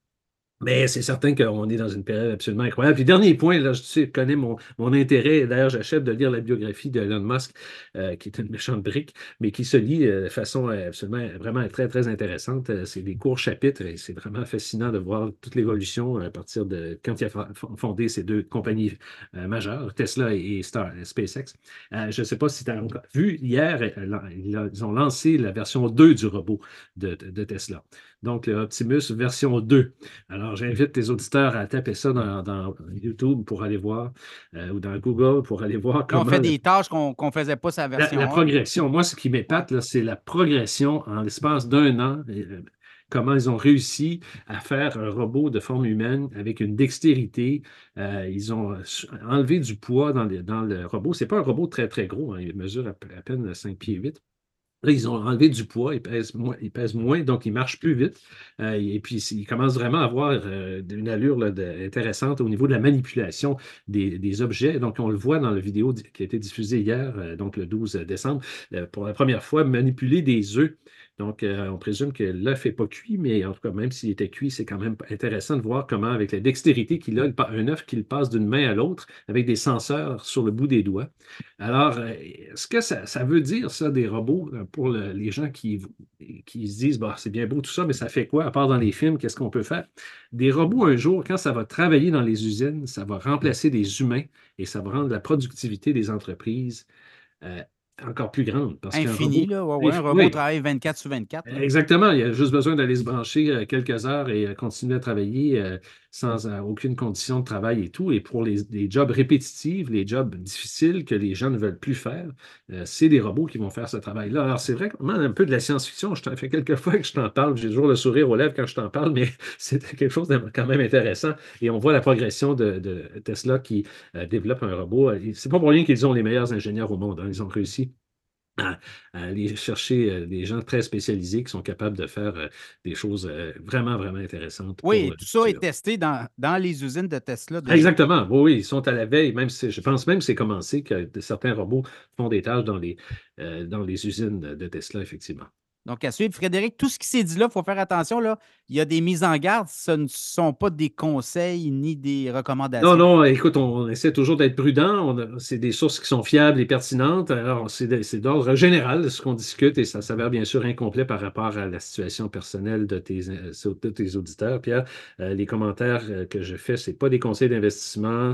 Mais c'est certain qu'on est dans une période absolument incroyable. Puis dernier point, là, je connais mon, mon intérêt. D'ailleurs, j'achète de lire la biographie d'Elon Musk, euh, qui est une méchante brique, mais qui se lit euh, de façon euh, absolument vraiment très, très intéressante. C'est des courts chapitres et c'est vraiment fascinant de voir toute l'évolution à partir de quand il a fondé ces deux compagnies majeures, Tesla et, Star, SpaceX. je ne sais pas si tu as vu hier, ils ont lancé la version 2 du robot de, de Tesla. Donc, le Optimus version 2. Alors, j'invite tes auditeurs à taper ça dans, YouTube pour aller voir, euh, ou dans Google pour aller voir comment. On fait des tâches qu'on ne faisait pas sa version. La, progression. Moi, ce qui m'épate, c'est la progression en l'espace d'un an. Euh, comment ils ont réussi à faire un robot de forme humaine avec une dextérité. Euh, ils ont enlevé du poids dans, dans le robot. Ce n'est pas un robot très, très gros. Hein. Il mesure à, à peine 5 pieds 8 ils ont enlevé du poids, ils pèsent moins, donc ils marchent plus vite. Euh, et puis, ils commencent vraiment à avoir euh, une allure intéressante au niveau de la manipulation des, objets. Donc, on le voit dans la vidéo qui a été diffusée hier, euh, donc le 12 décembre, pour la première fois, manipuler des œufs. Donc, euh, on présume que l'œuf n'est pas cuit, mais en tout cas, même s'il était cuit, c'est quand même intéressant de voir comment, avec la dextérité qu'il a, un œuf qu'il passe d'une main à l'autre avec des senseurs sur le bout des doigts. Alors, euh, est-ce que ça, veut dire, ça, des robots, euh, pour les gens qui, qui se disent, bah, c'est bien beau tout ça, mais ça fait quoi, à part dans les films, qu'est-ce qu'on peut faire? Des robots, un jour, quand ça va travailler dans les usines, ça va remplacer des humains et ça va rendre la productivité des entreprises encore plus grande. Parce Infini, là. un robot travaille 24 sur 24. Exactement. Il y a juste besoin d'aller se brancher euh, quelques heures et euh, continuer à travailler euh, sans aucune condition de travail et tout. Et pour les, jobs répétitifs, les jobs difficiles que les gens ne veulent plus faire, c'est des robots qui vont faire ce travail-là. Alors, c'est vraiment un peu de la science-fiction. Je t'en fais quelques fois que je t'en parle. J'ai toujours le sourire aux lèvres quand je t'en parle, mais c'est quelque chose de quand même intéressant. Et on voit la progression de, Tesla qui développe un robot. C'est pas pour rien qu'ils ont les meilleurs ingénieurs au monde. Hein. Ils ont réussi à, aller chercher euh, des gens très spécialisés qui sont capables de faire euh, des choses euh, vraiment, vraiment intéressantes. Oui, tout ça est testé dans, dans, les usines de Tesla. Exactement. Oui, oui, ils sont à la veille. Même si, je pense même que c'est commencé que certains robots font des tâches dans les, dans les usines de Tesla, effectivement. Donc, à suivre, Frédéric, tout ce qui s'est dit là, il faut faire attention. Là. Il y a des mises en garde. Ce ne sont pas des conseils ni des recommandations. Non, non, écoute, on essaie toujours d'être prudent. C'est des sources qui sont fiables et pertinentes. Alors, c'est d'ordre général ce qu'on discute et ça s'avère bien sûr incomplet par rapport à la situation personnelle de tes, de tes auditeurs. Pierre, euh, les commentaires euh, que je fais, ce pas des conseils d'investissement.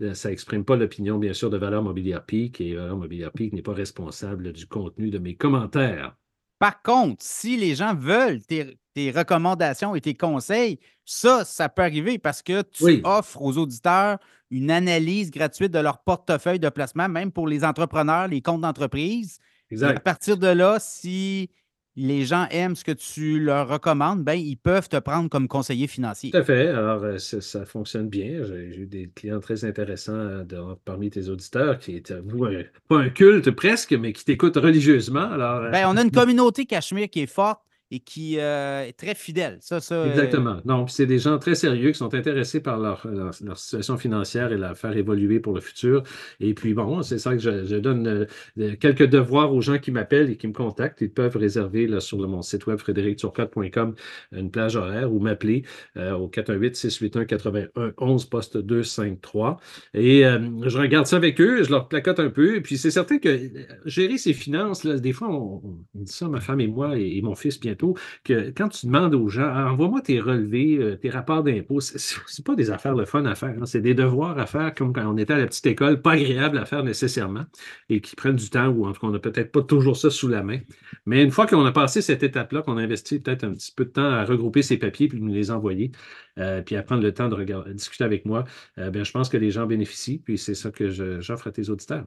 Euh, ça n'exprime pas l'opinion, bien sûr, de Valeur Mobilière Peak et Valeur Mobilière Peak n'est pas responsable du contenu de mes commentaires. Par contre, si les gens veulent tes, recommandations et tes conseils, ça, ça peut arriver parce que tu offres aux auditeurs une analyse gratuite de leur portefeuille de placement, même pour les entrepreneurs, les comptes d'entreprise. À partir de là, si les gens aiment ce que tu leur recommandes, ben, ils peuvent te prendre comme conseiller financier. Tout à fait. Alors, euh, ça, fonctionne bien. J'ai eu des clients très intéressants euh, parmi tes auditeurs qui étaient, vous, pas un culte presque, mais qui t'écoutent religieusement. Alors, euh, ben, on a une communauté Cachemire qui est forte et qui euh, est très fidèle. Ça, ça, euh, Exactement. Non, c'est des gens très sérieux qui sont intéressés par leur, situation financière et la faire évoluer pour le futur. Et puis, bon, c'est ça que je, donne euh, quelques devoirs aux gens qui m'appellent et qui me contactent. Ils peuvent réserver sur mon site web frédéricturcotte.com une plage horaire ou m'appeler au 418-681-91 poste 253. Et je regarde ça avec eux, je leur placote un peu. Et puis, c'est certain que gérer ses finances, là, des fois, on, dit ça, ma femme et moi et mon fils bientôt que quand tu demandes aux gens, ah, envoie-moi tes relevés, euh, tes rapports d'impôts, c'est pas des affaires de fun à faire, hein. c'est des devoirs à faire comme quand on était à la petite école, pas agréable à faire nécessairement et qui prennent du temps ou en tout cas, on n'a peut-être pas toujours ça sous la main. Mais une fois qu'on a passé cette étape-là, qu'on a investi peut-être un petit peu de temps à regrouper ces papiers puis nous les envoyer, euh, puis à prendre le temps de discuter avec moi, euh, bien, je pense que les gens bénéficient, puis c'est ça que j'offre à tes auditeurs.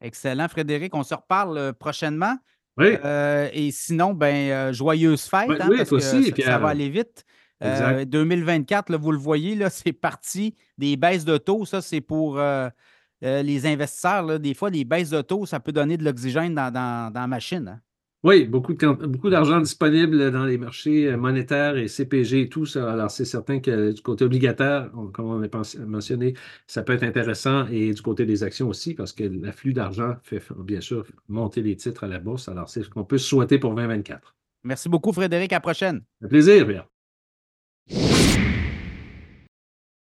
Excellent, Frédéric. On se reparle prochainement. Oui. Euh, et sinon, ben, euh, joyeuse fête, hein, parce que ça, va aller vite. 2024, euh, là, vous le voyez, là, c'est parti. Des baisses de taux, ça, c'est pour les investisseurs. des fois, des baisses de taux, ça peut donner de l'oxygène dans, dans, la machine. Hein. Oui, beaucoup, beaucoup d'argent disponible dans les marchés euh, monétaires et CPG et tout ça. Alors, c'est certain que du côté obligataire, comme on a mentionné, ça peut être intéressant et du côté des actions aussi, parce que l'afflux d'argent fait bien sûr monter les titres à la bourse. Alors, c'est ce qu'on peut souhaiter pour 2024. Merci beaucoup, Frédéric. À la prochaine. Un plaisir, bien.